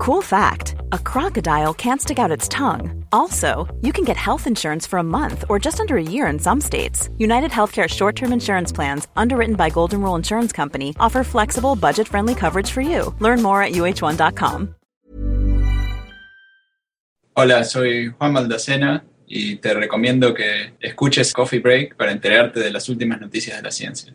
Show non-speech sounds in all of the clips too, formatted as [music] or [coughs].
Cool fact a crocodile can't stick out its tongue. Also, you can get health insurance for a month or just under a year in some states. United Healthcare short term insurance plans, underwritten by Golden Rule Insurance Company, offer flexible, budget friendly coverage for you. Learn more at uh1.com. Hola, soy Juan Maldacena y te recomiendo que escuches Coffee Break para enterarte de las últimas noticias de la ciencia.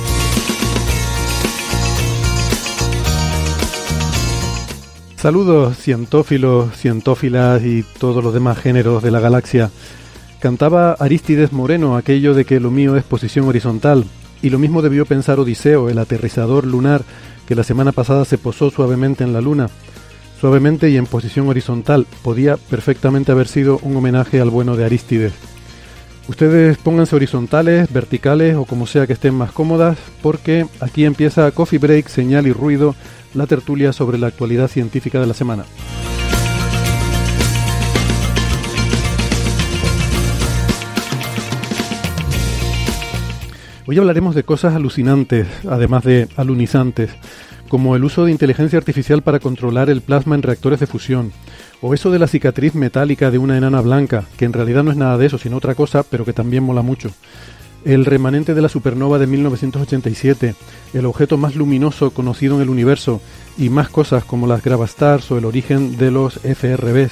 Saludos cientófilos, cientófilas y todos los demás géneros de la galaxia. Cantaba Arístides Moreno aquello de que lo mío es posición horizontal, y lo mismo debió pensar Odiseo, el aterrizador lunar que la semana pasada se posó suavemente en la luna. Suavemente y en posición horizontal, podía perfectamente haber sido un homenaje al bueno de Arístides. Ustedes pónganse horizontales, verticales o como sea que estén más cómodas, porque aquí empieza Coffee Break, Señal y Ruido, la tertulia sobre la actualidad científica de la semana. Hoy hablaremos de cosas alucinantes, además de alunizantes, como el uso de inteligencia artificial para controlar el plasma en reactores de fusión, o eso de la cicatriz metálica de una enana blanca, que en realidad no es nada de eso, sino otra cosa, pero que también mola mucho. El remanente de la supernova de 1987, el objeto más luminoso conocido en el universo, y más cosas como las gravastars o el origen de los FRBs.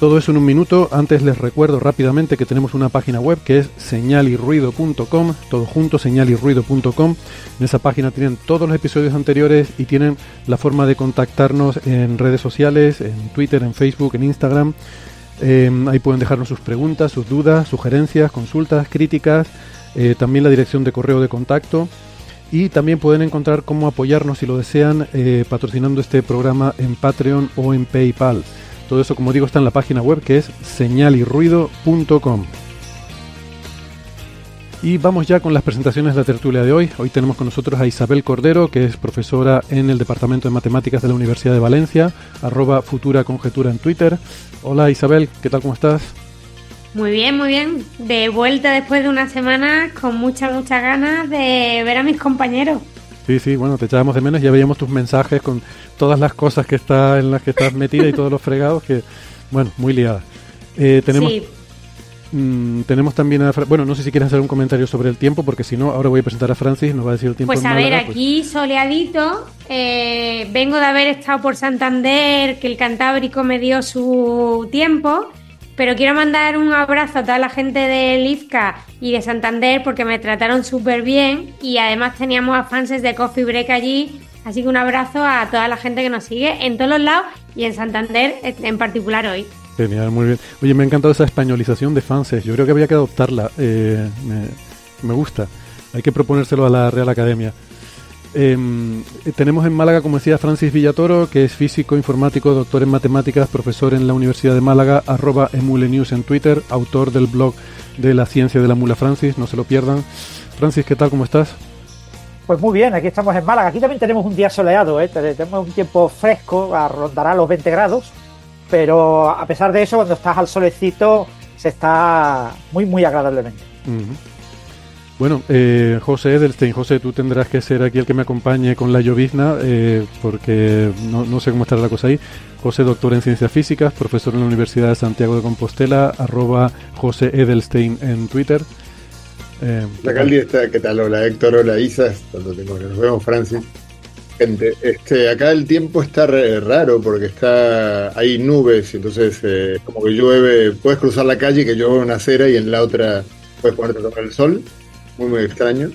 Todo eso en un minuto. Antes les recuerdo rápidamente que tenemos una página web que es señalirruido.com, todo junto, señalirruido.com. En esa página tienen todos los episodios anteriores y tienen la forma de contactarnos en redes sociales, en Twitter, en Facebook, en Instagram. Eh, ahí pueden dejarnos sus preguntas, sus dudas, sugerencias, consultas, críticas, eh, también la dirección de correo de contacto. Y también pueden encontrar cómo apoyarnos si lo desean eh, patrocinando este programa en Patreon o en PayPal. Todo eso, como digo, está en la página web que es señalirruido.com. Y vamos ya con las presentaciones de la tertulia de hoy. Hoy tenemos con nosotros a Isabel Cordero, que es profesora en el Departamento de Matemáticas de la Universidad de Valencia, arroba futura conjetura en Twitter. Hola Isabel, ¿qué tal? ¿Cómo estás? Muy bien, muy bien. De vuelta después de una semana con muchas, muchas ganas de ver a mis compañeros. Sí, sí, bueno, te echábamos de menos, ya veíamos tus mensajes con todas las cosas que está en las que estás metida y todos los fregados que, bueno, muy liada. Eh, tenemos, Sí, mm, tenemos también a, Fra- bueno, no sé si quieres hacer un comentario sobre el tiempo, porque si no, ahora voy a presentar a Francis, nos va a decir el tiempo pues en a ver, pues- aquí soleadito. eh, vengo de haber estado por Santander, que el Cantábrico me dio su tiempo. Pero quiero mandar un abrazo a toda la gente del IFCA y de Santander porque me trataron súper bien y además teníamos a fans de Coffee Break allí. Así que un abrazo a toda la gente que nos sigue en todos los lados y en Santander en particular hoy. Genial, muy bien. Oye, me ha encantado esa españolización de Fanses. Yo creo que había que adoptarla. eh, me, gusta. Hay que proponérselo a la Real Academia. Em, eh, tenemos en Málaga, como decía Francis Villatoro, que es físico, informático, doctor en matemáticas, profesor en la Universidad de Málaga, arroba emulenews en Twitter, autor del blog de la ciencia de la mula Francis, no se lo pierdan. Francis, ¿qué tal? ¿Cómo estás? Pues muy bien, aquí estamos en Málaga. Aquí también tenemos un día soleado, ¿eh? Te- tenemos un tiempo fresco, rondará los 20 grados, pero a pesar de eso, cuando estás al solecito, se está muy, muy agradablemente. Bueno, eh, José Edelstein, José, tú tendrás que ser aquí el que me acompañe con la llovizna, eh, porque no, no sé cómo estará la cosa ahí. José, doctor en ciencias físicas, profesor en la Universidad de Santiago de Compostela, arroba José Edelstein en Twitter. Eh, La Caldi está, ¿qué tal? Hola Héctor, hola Isa, tanto tiempo que nos vemos, Francis. Gente, este, acá el tiempo está re- raro porque está hay nubes, entonces eh, como que llueve, puedes cruzar la calle que llueve una acera y en la otra puedes ponerte a tomar el sol, muy muy extraño.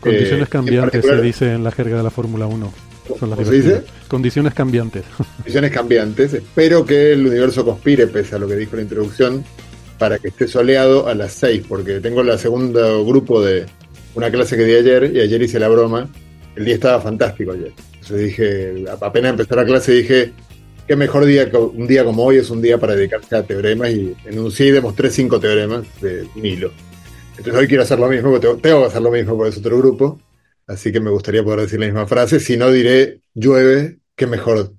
condiciones Eh, cambiantes, se dice en la jerga de la Fórmula 1. Son las ¿Cómo se dice? Condiciones cambiantes. [laughs] Condiciones cambiantes. Espero que el universo conspire, pese a lo que dijo en la introducción, para que esté soleado a las 6, porque tengo el segundo grupo de una clase que di ayer y ayer hice la broma. El día estaba fantástico ayer. Entonces dije, apenas empezó la clase, dije, qué mejor día, que un día como hoy es un día para dedicarse a teoremas y enuncié y demostré cinco teoremas de Nilo. Entonces hoy quiero hacer lo mismo, tengo, tengo que hacer lo mismo por ese otro grupo, así que me gustaría poder decir la misma frase, si no diré llueve, qué mejor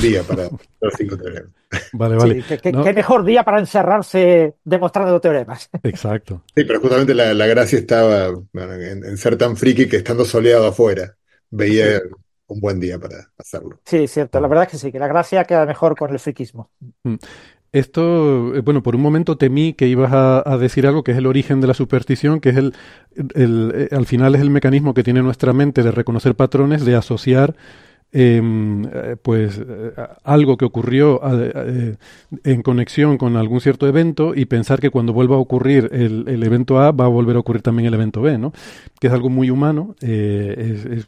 día para [laughs] los cinco teoremas. Vale, vale. Sí, qué, qué- No, qué mejor día para encerrarse demostrando teoremas. [laughs] Exacto. Sí, pero justamente la, la gracia estaba bueno, en, en ser tan friki que estando soleado afuera, veía un buen día para hacerlo. Sí, cierto. La verdad es que sí, que la gracia queda mejor con el friquismo. Esto, eh, bueno, por un momento temí que ibas a, a decir algo que es el origen de la superstición, que es el, el- eh, al final es el mecanismo que tiene nuestra mente de reconocer patrones, de asociar eh, pues eh, algo que ocurrió a- eh, en conexión con algún cierto evento y pensar que cuando vuelva a ocurrir el, el evento A va a volver a ocurrir también el evento B, ¿no? Que es algo muy humano, eh, es, es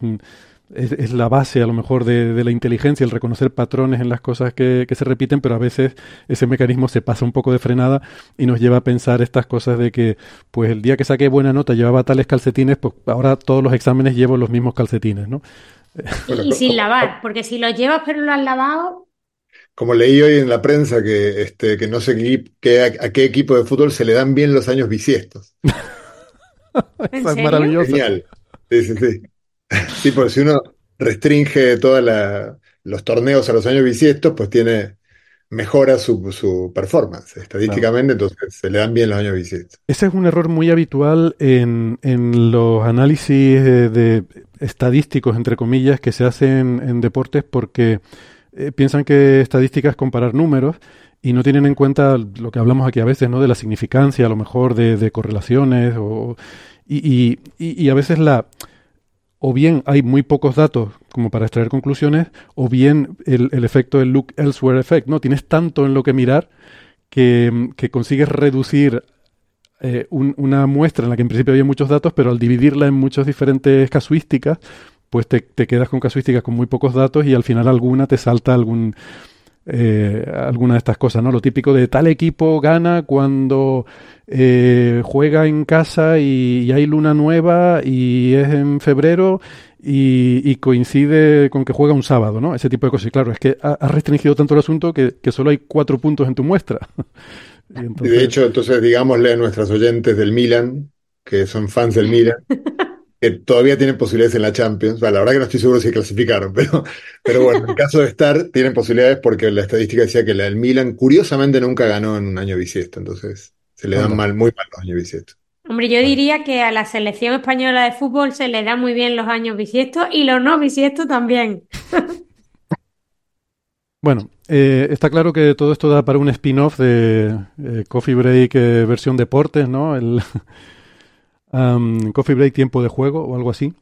es, es la base a lo mejor de, de la inteligencia, el reconocer patrones en las cosas que, que se repiten, pero a veces ese mecanismo se pasa un poco de frenada y nos lleva a pensar estas cosas de que, pues el día que saqué buena nota llevaba tales calcetines, pues ahora todos los exámenes llevo los mismos calcetines, ¿no? [laughs] Bueno, Y sin lavar, porque si los llevas pero lo has lavado, Como leí hoy en la prensa que, este, que no sé qué, a, a qué equipo de fútbol se le dan bien los años bisiestos. [laughs] ¿en Esa es serio? maravillosa. Genial. Sí, sí, sí. [laughs] Sí, porque si uno restringe todos los torneos a los años bisiestos, pues tiene, mejora su, su performance estadísticamente, entonces se le dan bien los años bisiestos. Ese es un error muy habitual en, en los análisis eh, de estadísticos, entre comillas, que se hacen en deportes porque eh, piensan que estadística es comparar números y no tienen en cuenta lo que hablamos aquí a veces, ¿no? De la significancia, a lo mejor de, de correlaciones o, y, y, y a veces la o bien hay muy pocos datos como para extraer conclusiones, o bien el, el efecto del look elsewhere effect, ¿no? Tienes tanto en lo que mirar que, que consigues reducir eh, un- una muestra en la que en principio había muchos datos, pero al dividirla en muchas diferentes casuísticas, pues te, te quedas con casuísticas con muy pocos datos y al final alguna te salta algún eh, alguna de estas cosas, ¿no? Lo típico de tal equipo gana cuando eh, juega en casa y, y hay luna nueva y es en febrero y, y coincide con que juega un sábado, ¿no? Ese tipo de cosas. Y claro, es que ha- has restringido tanto el asunto que, que solo hay cuatro puntos en tu muestra. [laughs] Y Y entonces- de hecho, entonces digámosle a nuestras oyentes del Milan, que son fans del Milan, [laughs] que todavía tienen posibilidades en la Champions. Bueno, la verdad que no estoy seguro si clasificaron, [laughs] pero, pero bueno, en caso de estar, tienen posibilidades porque la estadística decía que la del Milan, curiosamente, nunca ganó en un año bisiesto, entonces se le dan mal, muy mal los años bisiestos. Hombre, yo diría que a la selección española de fútbol se le da muy bien los años bisiestos y los no bisiestos también. [laughs] Bueno, eh, está claro que todo esto da para un spin-off de eh, Coffee Break eh, versión deportes, ¿no? El am, Coffee Break tiempo de juego o algo así.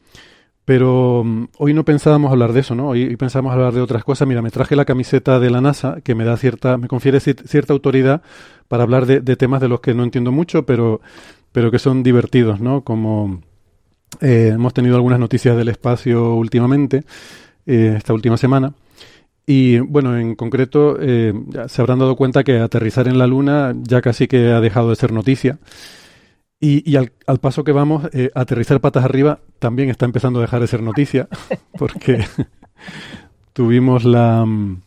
Pero mm, hoy no pensábamos hablar de eso, ¿no? Hoy, pensábamos hablar de otras cosas. Mira, me traje la camiseta de la NASA que me da cierta, me confiere cier- cierta autoridad para hablar de, temas de los que no entiendo mucho, pero, pero que son divertidos, ¿no? Como eh, hemos tenido algunas noticias del espacio últimamente, eh, esta última semana. Y bueno, en concreto, eh, se habrán dado cuenta que aterrizar en la Luna ya casi que ha dejado de ser noticia. Y, y al, al paso que vamos, eh, aterrizar patas arriba también está empezando a dejar de ser noticia, [laughs] porque [laughs] tuvimos la... mm,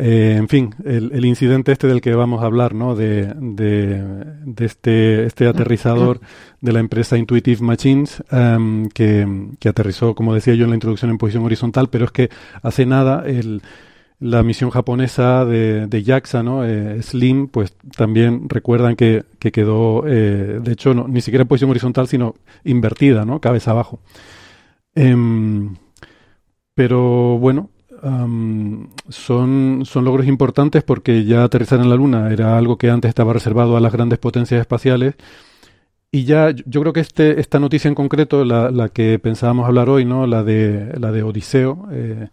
eh, en fin, el, el incidente este del que vamos a hablar, ¿no? De, de, de este, este aterrizador [coughs] de la empresa Intuitive Machines, em, que, que aterrizó, como decía yo en la introducción, en posición horizontal, pero es que hace nada el, la misión japonesa de, de JAXA, ¿no? Eh, Slim, pues también recuerdan que, que quedó, eh, de hecho, no, ni siquiera en posición horizontal, sino invertida, ¿no? Cabeza abajo. Em, pero bueno, son, son logros importantes porque ya aterrizar en la Luna era algo que antes estaba reservado a las grandes potencias espaciales. Y ya, yo- yo creo que este, esta noticia en concreto, la, la que pensábamos hablar hoy, ¿no? La de, la de Odiseo, eh,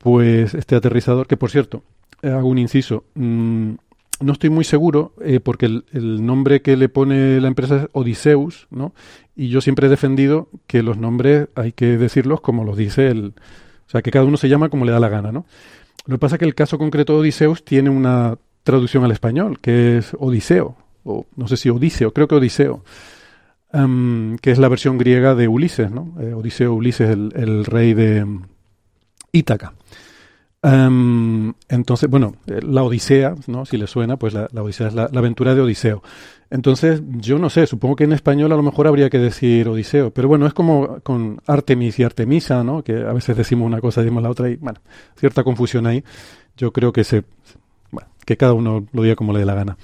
pues este aterrizador, que por cierto, eh, hago un inciso, mm, no estoy muy seguro, eh, porque el, nombre que le pone la empresa es Odiseus, ¿no? Y yo siempre he defendido que los nombres hay que decirlos como los dice el, O sea, que cada uno se llama como le da la gana, ¿no? Lo que pasa es que el caso concreto de Odiseus tiene una traducción al español, que es Odiseo, o no sé si Odiseo, creo que Odiseo, em, que es la versión griega de Ulises, ¿no? Eh, Odiseo, Ulises, el, el rey de Ítaca. Em, entonces, bueno, eh, la Odisea, ¿no? Si le suena, pues la, Odisea es la, aventura de Odiseo. Entonces, yo no sé, supongo que en español a lo mejor habría que decir Odiseo, pero bueno, es como con Artemis y Artemisa, ¿no? Que a veces decimos una cosa y decimos la otra y, bueno, cierta confusión ahí. Yo creo que se, bueno, que cada uno lo diga como le dé la gana.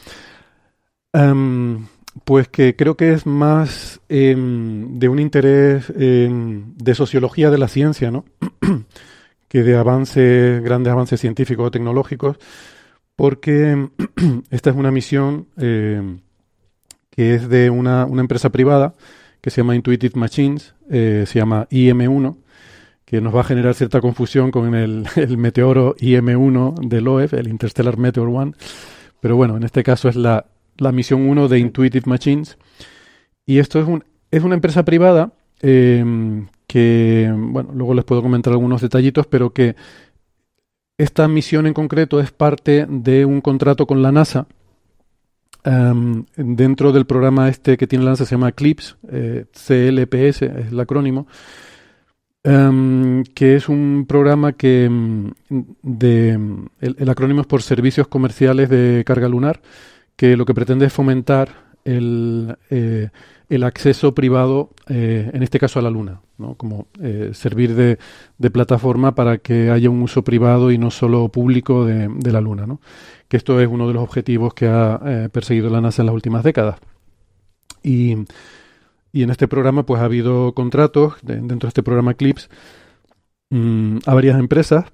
Em, pues que creo que es más em, de un interés de sociología de la ciencia, ¿no? [clears throat] que de avances, grandes avances científicos o tecnológicos, porque [clears throat] esta es una misión eh, que es de una, una, empresa privada que se llama Intuitive Machines, eh, se llama IM1, que nos va a generar cierta confusión con el, [laughs] el meteoro IM1 del OEF, el Interstellar Meteor One, pero bueno, en este caso es la, la misión 1 de Intuitive Machines, y esto es, un, es una empresa privada eh, que, bueno, luego les puedo comentar algunos detallitos, pero que esta misión en concreto es parte de un contrato con la NASA. Em, dentro del programa este que tiene la NASA se llama CLIPS, CLPS es el acrónimo, em, que es un programa que mm, de, el, acrónimo es por Servicios Comerciales de Carga Lunar, que lo que pretende es fomentar el, eh, el acceso privado, eh, en este caso a la Luna, ¿no? como eh, servir de, plataforma para que haya un uso privado y no solo público de, la Luna. ¿no? Que esto es uno de los objetivos que ha eh, perseguido la NASA en las últimas décadas. Y, en este programa pues ha habido contratos, dentro de este programa CLIPS, mm, a varias empresas.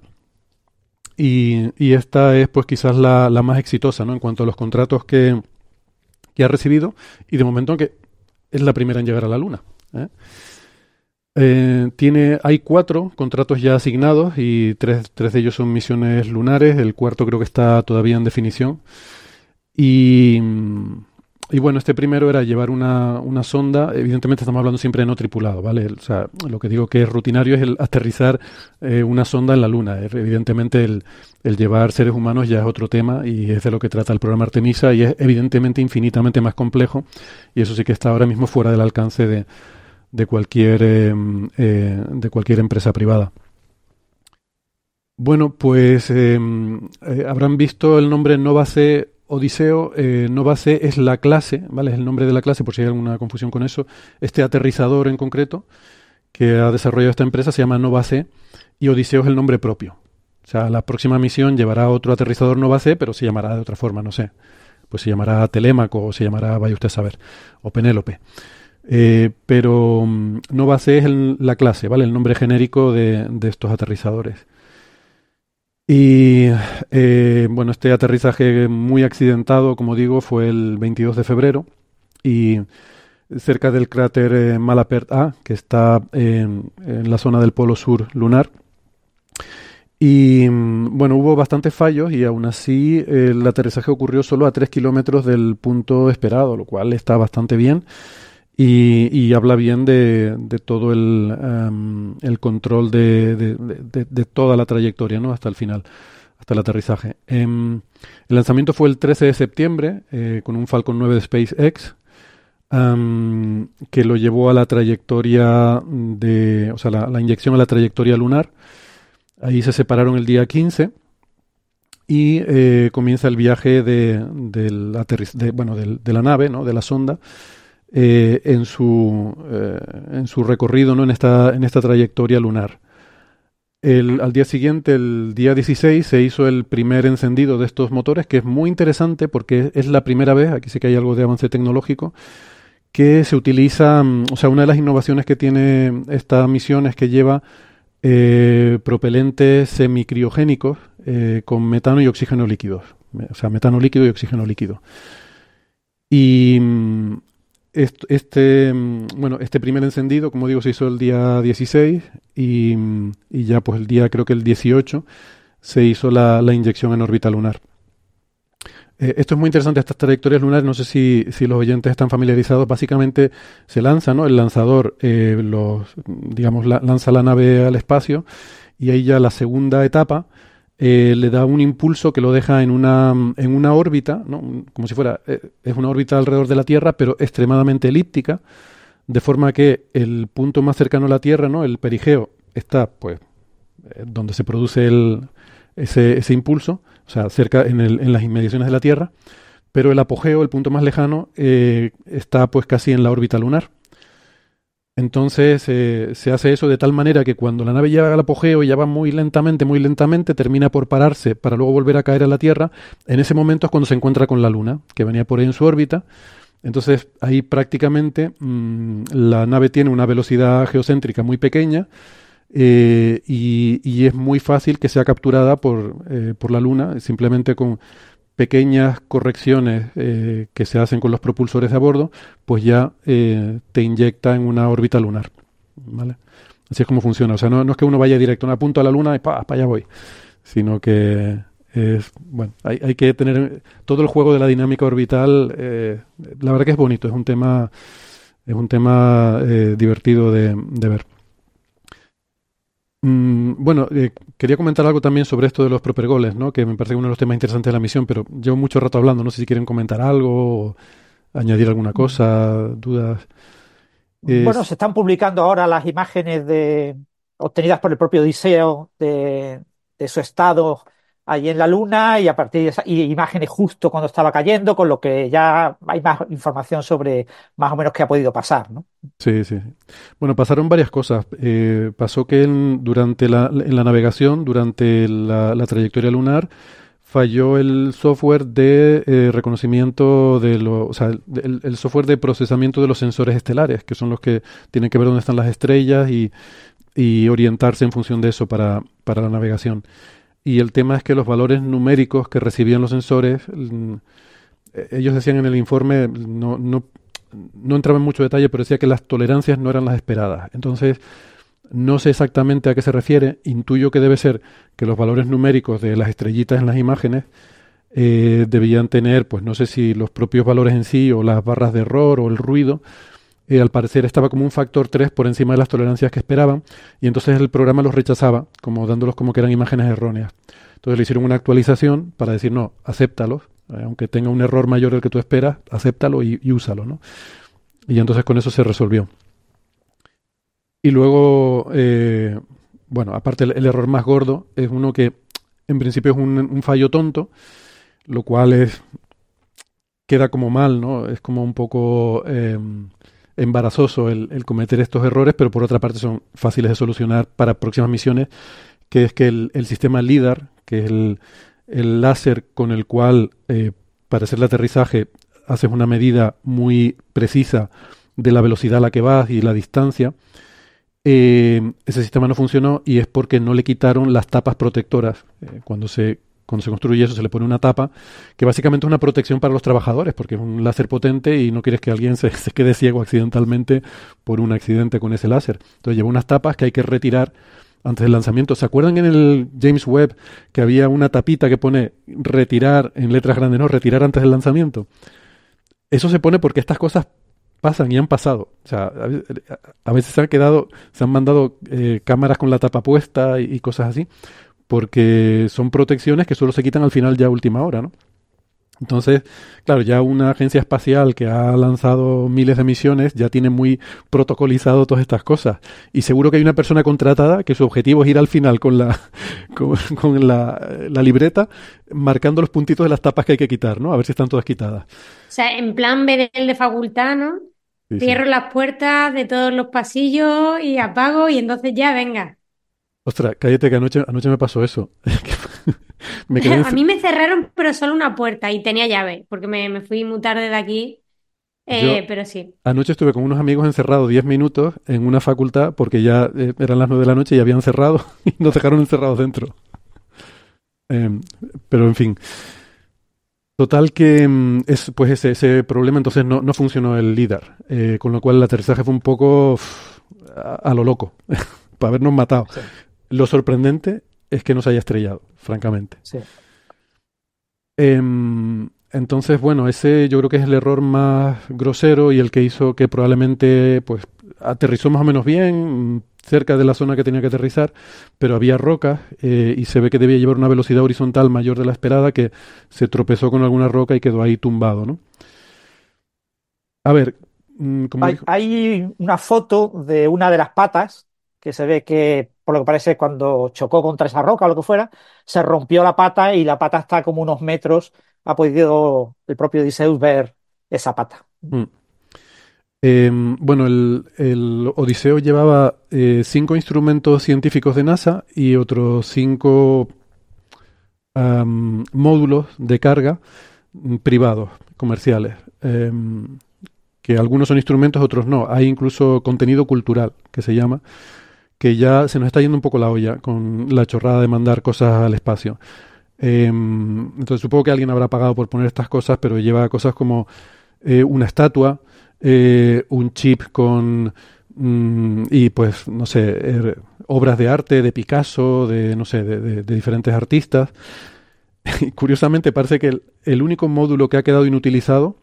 Y, esta es pues quizás la, más exitosa ¿no? en cuanto a los contratos que, que ha recibido y de momento que es la primera en llegar a la Luna. ¿eh? Eh, tiene, hay cuatro contratos ya asignados y tres, tres, de ellos son misiones lunares. El cuarto creo que está todavía en definición. Y, y bueno, este primero era llevar una, una, sonda. Evidentemente estamos hablando siempre de no tripulado, ¿vale? O sea, lo que digo que es rutinario es el aterrizar eh, una sonda en la Luna. Evidentemente el, el, llevar seres humanos ya es otro tema y es de lo que trata el programa Artemisa y es evidentemente infinitamente más complejo y eso sí que está ahora mismo fuera del alcance de, de cualquier, eh, eh, de cualquier empresa privada. Bueno, pues habrán visto el nombre Nova Odiseo, eh, Nova C es la clase, ¿vale? Es el nombre de la clase, por si hay alguna confusión con eso. Este aterrizador en concreto que ha desarrollado esta empresa se llama Nova C y Odiseo es el nombre propio. O sea, la próxima misión llevará otro aterrizador Nova C, pero se llamará de otra forma, no sé. Pues se llamará Telémaco o se llamará, vaya usted a saber, o Penélope. Eh, pero mm, Nova C es la clase, ¿vale? El nombre genérico de estos aterrizadores. Y eh, bueno, este aterrizaje muy accidentado, como digo, fue el 22 de febrero y cerca del cráter eh, Malapert A, que está en, la zona del polo sur lunar. Y mm, bueno, hubo bastantes fallos y aún así el aterrizaje ocurrió solo a 3 kilómetros del punto esperado, lo cual está bastante bien y, habla bien de, todo el, em, el control de, de, toda la trayectoria, ¿no? Hasta el final, hasta el aterrizaje. Em, el lanzamiento fue el 13 de septiembre eh, con un Falcon 9 de SpaceX que lo llevó a la trayectoria de, o sea, la, inyección a la trayectoria lunar. Ahí se separaron el día 15 y eh, comienza el viaje de, del de, bueno, de la nave, ¿no? de la sonda, eh, en, su, eh, en su recorrido, ¿no? en, esta, en esta trayectoria lunar. El, al día siguiente, el día 16, se hizo el primer encendido de estos motores, que es muy interesante porque es la primera vez, aquí sí que hay algo de avance tecnológico, que se utiliza, mm, o sea, una de las innovaciones que tiene esta misión es que lleva eh, propelentes semicriogénicos eh, con metano y oxígeno líquidos, o sea, metano líquido y oxígeno líquido. Y mm, este, mm, bueno, este primer encendido, como digo, se hizo el día 16 y, y ya pues el día, creo que el 18, se hizo la, inyección en órbita lunar. Eh, esto es muy interesante, estas trayectorias lunares, no sé si, si, los oyentes están familiarizados, básicamente se lanza, ¿no? El lanzador, eh, los, digamos, lanza la nave al espacio y ahí ya la segunda etapa eh, le da un impulso que lo deja en una, en una órbita, ¿no? como si fuera, eh, es una órbita alrededor de la Tierra, pero extremadamente elíptica, de forma que el punto más cercano a la Tierra, ¿no? el perigeo, está pues eh, donde se produce el, ese, ese impulso, o sea, cerca en, el, en las inmediaciones de la Tierra, pero el apogeo, el punto más lejano, está pues casi en la órbita lunar. Entonces eh, se hace eso de tal manera que cuando la nave llega al apogeo y ya va muy lentamente, muy lentamente, termina por pararse para luego volver a caer a la Tierra. En ese momento es cuando se encuentra con la Luna, que venía por ahí en su órbita. Entonces ahí prácticamente mm, la nave tiene una velocidad geocéntrica muy pequeña eh, y, y, es muy fácil que sea capturada por, eh, por la Luna, simplemente con pequeñas correcciones eh, que se hacen con los propulsores de a bordo, pues ya eh, te inyecta en una órbita lunar. ¿vale? Así es como funciona. O sea, no, es que uno vaya directo a punto a la luna y para allá voy, sino que es, bueno, hay, hay, que tener todo el juego de la dinámica orbital. Eh, la verdad que es bonito, es un tema, es un tema divertido de, de ver. Mm, bueno, eh, quería comentar algo también sobre esto de los propergoles, ¿no? que me parece uno de los temas interesantes de la misión, pero llevo mucho rato hablando, no sé si quieren comentar algo o añadir alguna cosa, dudas. Bueno, se están publicando ahora las imágenes de obtenidas por el propio Odiseo de, de su estado allí en la Luna y a partir de esa, imágenes justo cuando estaba cayendo, con lo que ya hay más información sobre más o menos qué ha podido pasar, ¿no? Sí, sí. Bueno, pasaron varias cosas. Eh, pasó que en, durante la, en la navegación, durante la, trayectoria lunar, falló el software de eh, reconocimiento de los, o sea, el, el, software de procesamiento de los sensores estelares, que son los que tienen que ver dónde están las estrellas y, y orientarse en función de eso para, para la navegación. Y el tema es que los valores numéricos que recibían los sensores, mm, eh, ellos decían en el informe, no, no, no entraba en mucho detalle, pero decía que las tolerancias no eran las esperadas. Entonces, no sé exactamente a qué se refiere, intuyo que debe ser que los valores numéricos de las estrellitas en las imágenes eh, debían tener, pues no sé si los propios valores en sí o las barras de error o el ruido, eh, al parecer estaba como un factor 3 por encima de las tolerancias que esperaban y entonces el programa los rechazaba, como dándolos como que eran imágenes erróneas. Entonces le hicieron una actualización para decir, no, acéptalos, eh, aunque tenga un error mayor del que tú esperas, acéptalo y, úsalo, ¿no? Y entonces con eso se resolvió. Y luego, eh, bueno, aparte el, error más gordo es uno que en principio es un, fallo tonto, lo cual es queda como mal, ¿no? Es como un poco embarazoso el, cometer estos errores, pero por otra parte son fáciles de solucionar para próximas misiones, que es que el, sistema LIDAR, que es el, láser con el cual eh, para hacer el aterrizaje haces una medida muy precisa de la velocidad a la que vas y la distancia, eh, ese sistema no funcionó y es porque no le quitaron las tapas protectoras. Eh, cuando se cuando se construye eso se le pone una tapa, que básicamente es una protección para los trabajadores, porque es un láser potente y no quieres que alguien [laughs] se, quede ciego accidentalmente por un accidente con ese láser. Entonces lleva unas tapas que hay que retirar antes del lanzamiento. ¿Se acuerdan en el James Webb que había una tapita que pone retirar en letras grandes, no, retirar antes del lanzamiento? Eso se pone porque estas cosas pasan y han pasado. O sea, a veces se han quedado, se han mandado eh, cámaras con la tapa puesta y cosas así porque son protecciones que solo se quitan al final ya a última hora, ¿no? Entonces, claro, ya una agencia espacial que ha lanzado miles de misiones ya tiene muy protocolizado todas estas cosas. Y seguro que hay una persona contratada que su objetivo es ir al final con la, [laughs] con, la, libreta marcando los puntitos de las tapas que hay que quitar, ¿no? A ver si están todas quitadas. O sea, en plan ver el de facultad, ¿no? Cierro las puertas de todos los pasillos y apago y entonces ya venga. Ostras, cállate que anoche, anoche me pasó eso. [laughs] [laughs] [laughs] a mí me cerraron, pero solo una puerta y tenía llave, porque me, fui muy tarde de aquí. Eh, pero sí. Anoche estuve con unos amigos encerrados 10 minutos en una facultad porque ya eh, eran las 9 de la noche y habían cerrado y nos dejaron encerrados dentro. Em, pero en fin. Total que mm, es, pues ese, ese problema entonces no, no funcionó el LIDAR, eh, con lo cual el aterrizaje fue un poco a, lo loco, para habernos matado. Lo sorprendente es que no se haya estrellado, francamente. Sí. Em, entonces, bueno, ese yo creo que es el error más grosero y el que hizo que probablemente pues aterrizó más o menos bien, cerca de la zona que tenía que aterrizar, pero había rocas eh, y se ve que debía llevar una velocidad horizontal mayor de la esperada, que se tropezó con alguna roca y quedó ahí tumbado, ¿no? A ver, mm, como Hay, dijo- hay una foto de una de las patas que se ve que, por lo que parece, cuando chocó contra esa roca o lo que fuera, se rompió la pata y la pata está como unos metros. Ha podido el propio Odysseus ver esa pata. Mm. Em, bueno, el, Odiseo llevaba eh, cinco instrumentos científicos de NASA y otros cinco módulos de carga mm, privados, comerciales, em, que algunos son instrumentos, otros no. Hay incluso contenido cultural, que se llama, que ya se nos está yendo un poco la olla con la chorrada de mandar cosas al espacio. Em, entonces supongo que alguien habrá pagado por poner estas cosas, pero lleva cosas como eh, una estatua, eh, un chip con mm, y pues no sé er- obras de arte de Picasso, de no sé de, de- diferentes artistas. [laughs] Y curiosamente parece que el único módulo que ha quedado inutilizado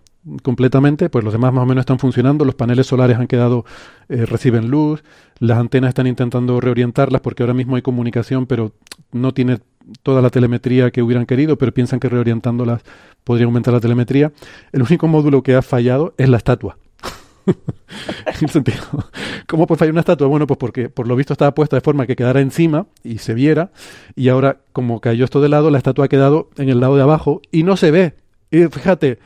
completamente, pues los demás más o menos están funcionando, los paneles solares han quedado, eh, reciben luz, las antenas están intentando reorientarlas porque ahora mismo hay comunicación, pero no tiene toda la telemetría que hubieran querido, pero piensan que reorientándolas podría aumentar la telemetría. El único módulo que ha fallado es la estatua. [laughs] en sentido, ¿cómo puede fallar una estatua? Bueno, pues porque por lo visto estaba puesta de forma que quedara encima y se viera, y ahora como cayó esto de lado, la estatua ha quedado en el lado de abajo y no se ve. Y fíjate,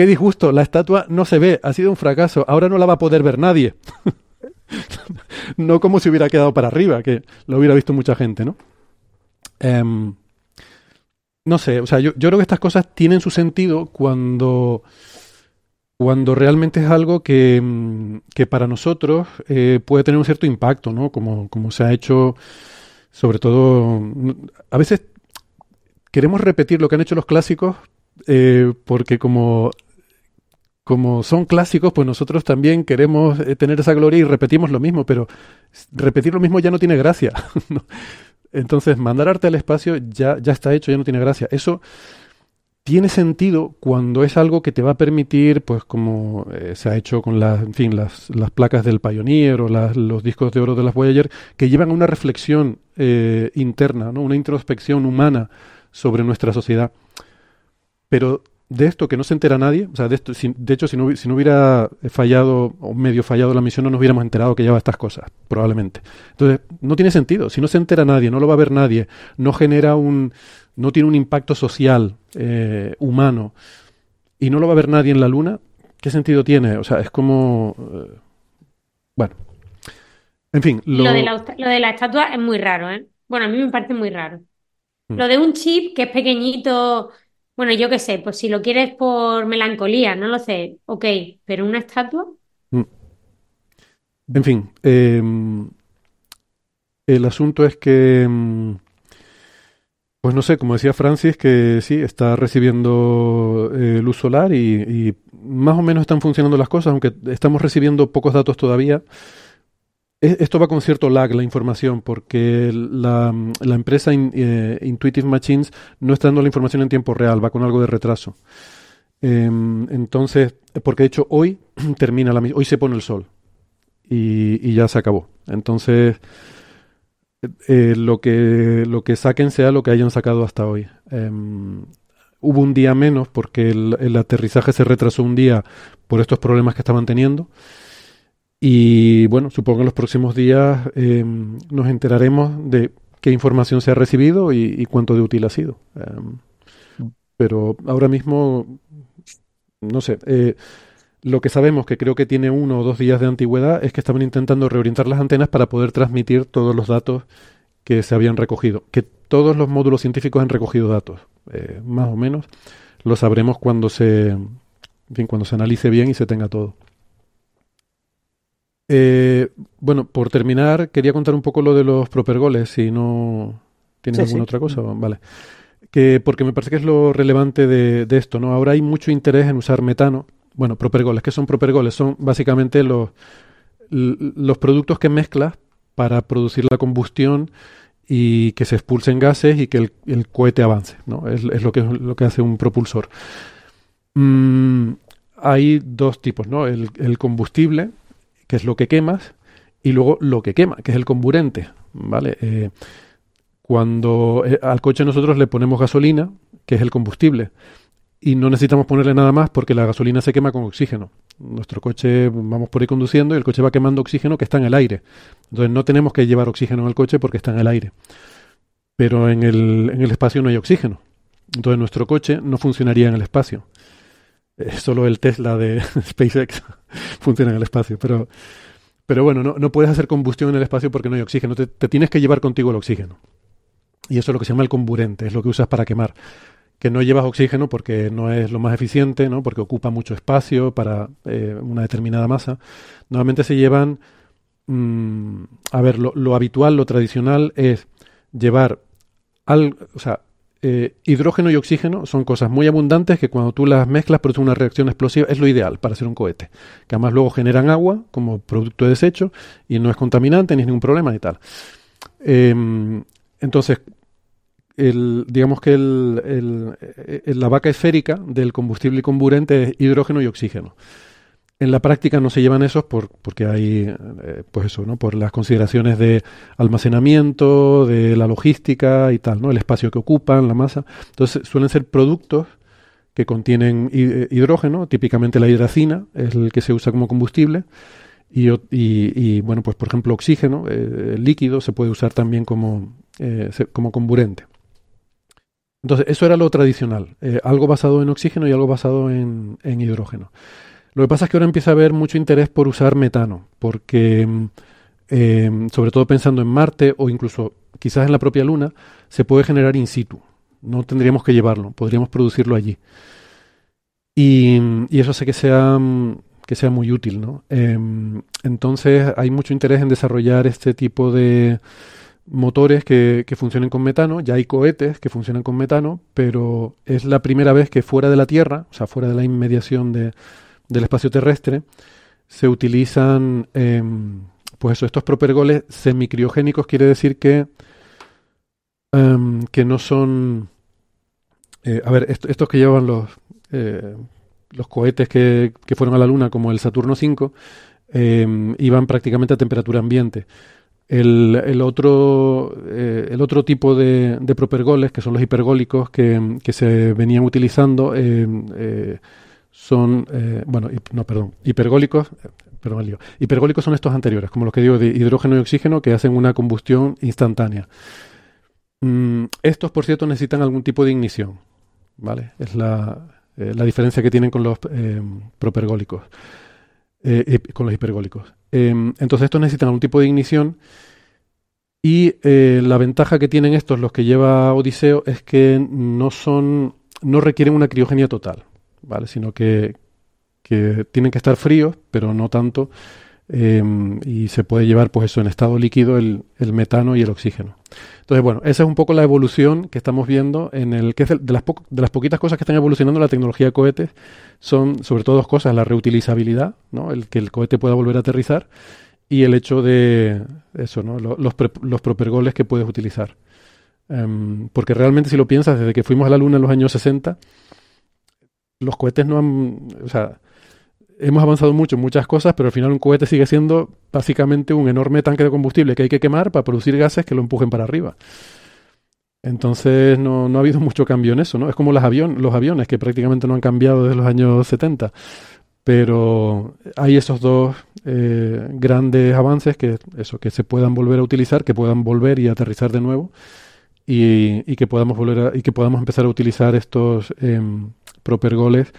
qué disgusto, la estatua no se ve, ha sido un fracaso, ahora no la va a poder ver nadie. [laughs] no como si hubiera quedado para arriba, que lo hubiera visto mucha gente, ¿no? Em, no sé, o sea, yo, yo creo que estas cosas tienen su sentido cuando, cuando realmente es algo que, que para nosotros eh, puede tener un cierto impacto, ¿no? Como, como se ha hecho, sobre todo, a veces queremos repetir lo que han hecho los clásicos eh, porque como, como son clásicos, pues nosotros también queremos eh, tener esa gloria y repetimos lo mismo, pero repetir lo mismo ya no tiene gracia. [laughs] Entonces, mandar arte al espacio ya, ya está hecho, ya no tiene gracia. Eso tiene sentido cuando es algo que te va a permitir, pues como eh, se ha hecho con las, en fin, las, las placas del Pioneer o los discos de oro de las Voyager, que llevan una reflexión eh, interna, una introspección humana sobre nuestra sociedad. Pero de esto que no se entera nadie, o sea, de, esto, si- de hecho, si no, si no hubiera fallado o medio fallado la misión, no nos hubiéramos enterado que lleva estas cosas, probablemente. Entonces, no tiene sentido. Si no se entera nadie, no lo va a ver nadie, no genera un, no tiene un impacto social, eh, humano, y no lo va a ver nadie en la Luna, ¿qué sentido tiene? O sea, es como, eh, bueno, en fin, Lo, lo, de la, lo de la estatua es muy raro, ¿eh? Bueno, a mí me parece muy raro. Mm. Lo de un chip que es pequeñito, bueno, yo qué sé, pues si lo quieres por melancolía, no lo sé, ok, pero una estatua, En fin, eh, el asunto es que, mm, pues no sé, como decía Francis, que sí, está recibiendo eh, luz solar y, y más o menos están funcionando las cosas, aunque estamos recibiendo pocos datos todavía. E- Esto va con cierto lag, la información, porque la, la empresa eh, Intuitive Machines no está dando la información en tiempo real, va con algo de retraso. Em, entonces, porque de hecho hoy [clears throat] termina la hoy se pone el sol y, ya se acabó. Entonces, eh, lo que lo que saquen sea lo que hayan sacado hasta hoy. Em, hubo un día menos porque el, el aterrizaje se retrasó un día por estos problemas que estaban teniendo. Y bueno, supongo que en los próximos días em, nos enteraremos de qué información se ha recibido y, cuánto de útil ha sido. Em, pero ahora mismo, no sé, eh, lo que sabemos, que creo que tiene uno o dos días de antigüedad, es que estaban intentando reorientar las antenas para poder transmitir todos los datos que se habían recogido. Que todos los módulos científicos han recogido datos, eh, más o menos. Lo sabremos cuando se, en cuando se analice bien y se tenga todo. Eh, bueno, por terminar, quería contar un poco lo de los propergoles, si no tienes Sí, alguna sí. otra cosa, vale. Que, porque me parece que es lo relevante de, de esto, ¿no? Ahora hay mucho interés en usar metano. Bueno, propergoles, ¿qué son propergoles? Son básicamente los, los productos que mezclas para producir la combustión y que se expulsen gases y que el, el cohete avance, ¿no? Es, es lo que, lo que hace un propulsor. Mm, hay dos tipos, ¿no? El, el combustible, que es lo que quemas, y luego lo que quema, que es el comburente, ¿vale? Eh, cuando eh, al coche nosotros le ponemos gasolina, que es el combustible, y no necesitamos ponerle nada más porque la gasolina se quema con oxígeno. Nuestro coche, vamos por ahí conduciendo y el coche va quemando oxígeno que está en el aire. Entonces no tenemos que llevar oxígeno en el coche porque está en el aire. Pero en el, en el espacio no hay oxígeno. Entonces nuestro coche no funcionaría en el espacio. Eh, solo el Tesla de [laughs] SpaceX [laughs] funciona en el espacio. Pero, pero bueno, no, no, puedes hacer combustión en el espacio porque no hay oxígeno. Te, tienes que llevar contigo el oxígeno. Y eso es lo que se llama el comburente, es lo que usas para quemar que no llevas oxígeno porque no es lo más eficiente, ¿no? porque ocupa mucho espacio para eh, una determinada masa. Normalmente se llevan, mmm, a ver, lo, lo, habitual, lo tradicional es llevar, al, o sea, eh, hidrógeno y oxígeno son cosas muy abundantes que cuando tú las mezclas producen una reacción explosiva, es lo ideal para hacer un cohete, que además luego generan agua como producto de desecho y no es contaminante ni es ningún problema y tal. Eh, entonces, el, digamos que el, la vaca esférica del combustible comburente es hidrógeno y oxígeno. En la práctica no se llevan esos por, porque hay, eh, pues eso, ¿no? Por las consideraciones de almacenamiento, de la logística y tal, ¿no? El espacio que ocupan, la masa. Entonces suelen ser productos que contienen eh, hidrógeno, típicamente la hidracina es el que se usa como combustible. Y, y, bueno, pues por ejemplo oxígeno, eh, líquido, se puede usar también como, eh, como comburente. Entonces, eso era lo tradicional, algo basado en oxígeno y algo basado en, en, hidrógeno. Lo que pasa es que ahora empieza a haber mucho interés por usar metano, porque eh, sobre todo pensando en Marte o incluso quizás en la propia Luna, se puede generar in situ. No tendríamos que llevarlo, podríamos producirlo allí. Y, eso hace que sea, que sea muy útil, ¿no? Eh, entonces hay mucho interés en desarrollar este tipo de motores que, funcionen con metano, ya hay cohetes que funcionan con metano, pero es la primera vez que fuera de la Tierra, o sea, fuera de la inmediación de, del espacio terrestre, se utilizan, eh, pues eso, estos propergoles semicriogénicos, quiere decir que, um, que no son, eh, a ver, est estos que llevan los, eh, los cohetes que, que, fueron a la Luna, como el Saturno V, em, iban prácticamente a temperatura ambiente. El, el, otro, eh, el otro tipo de, de, propergoles, que son los hipergólicos que, que se venían utilizando, eh, son, eh, bueno, no, perdón, hipergólicos, perdón, lío. Hipergólicos son estos anteriores, como los que digo de hidrógeno y oxígeno, que hacen una combustión instantánea. Mm, estos, por cierto, necesitan algún tipo de ignición, ¿vale? Es la, la diferencia que tienen con los propergólicos. Eh, con los hipergólicos. Eh, entonces estos necesitan algún tipo de ignición y eh, la ventaja que tienen estos, los que lleva Odiseo, es que no son, no requieren una criogenia total, Sino que, que tienen que estar fríos, pero no tanto, eh, y se puede llevar, pues eso, en estado líquido el, el, metano y el oxígeno. Entonces, bueno, esa es un poco la evolución que estamos viendo en el que es de las, de las poquitas cosas que están evolucionando la tecnología de cohetes, son sobre todo dos cosas, la reutilizabilidad, ¿no? El que el cohete pueda volver a aterrizar, y el hecho de eso, ¿no? Los, los, los propergoles que puedes utilizar. Um, porque realmente si lo piensas, desde que fuimos a la Luna en los años 60, los cohetes no han... O sea, hemos avanzado mucho en muchas cosas, pero al final un cohete sigue siendo básicamente un enorme tanque de combustible que hay que quemar para producir gases que lo empujen para arriba. Entonces no, no ha habido mucho cambio en eso, ¿no? Es como los, avion, los aviones que prácticamente no han cambiado desde los años 70. Pero hay esos dos eh, grandes avances que eso, que se puedan volver a utilizar, que puedan volver y aterrizar de nuevo y, y que podamos volver y que podamos empezar a utilizar estos eh, propergoles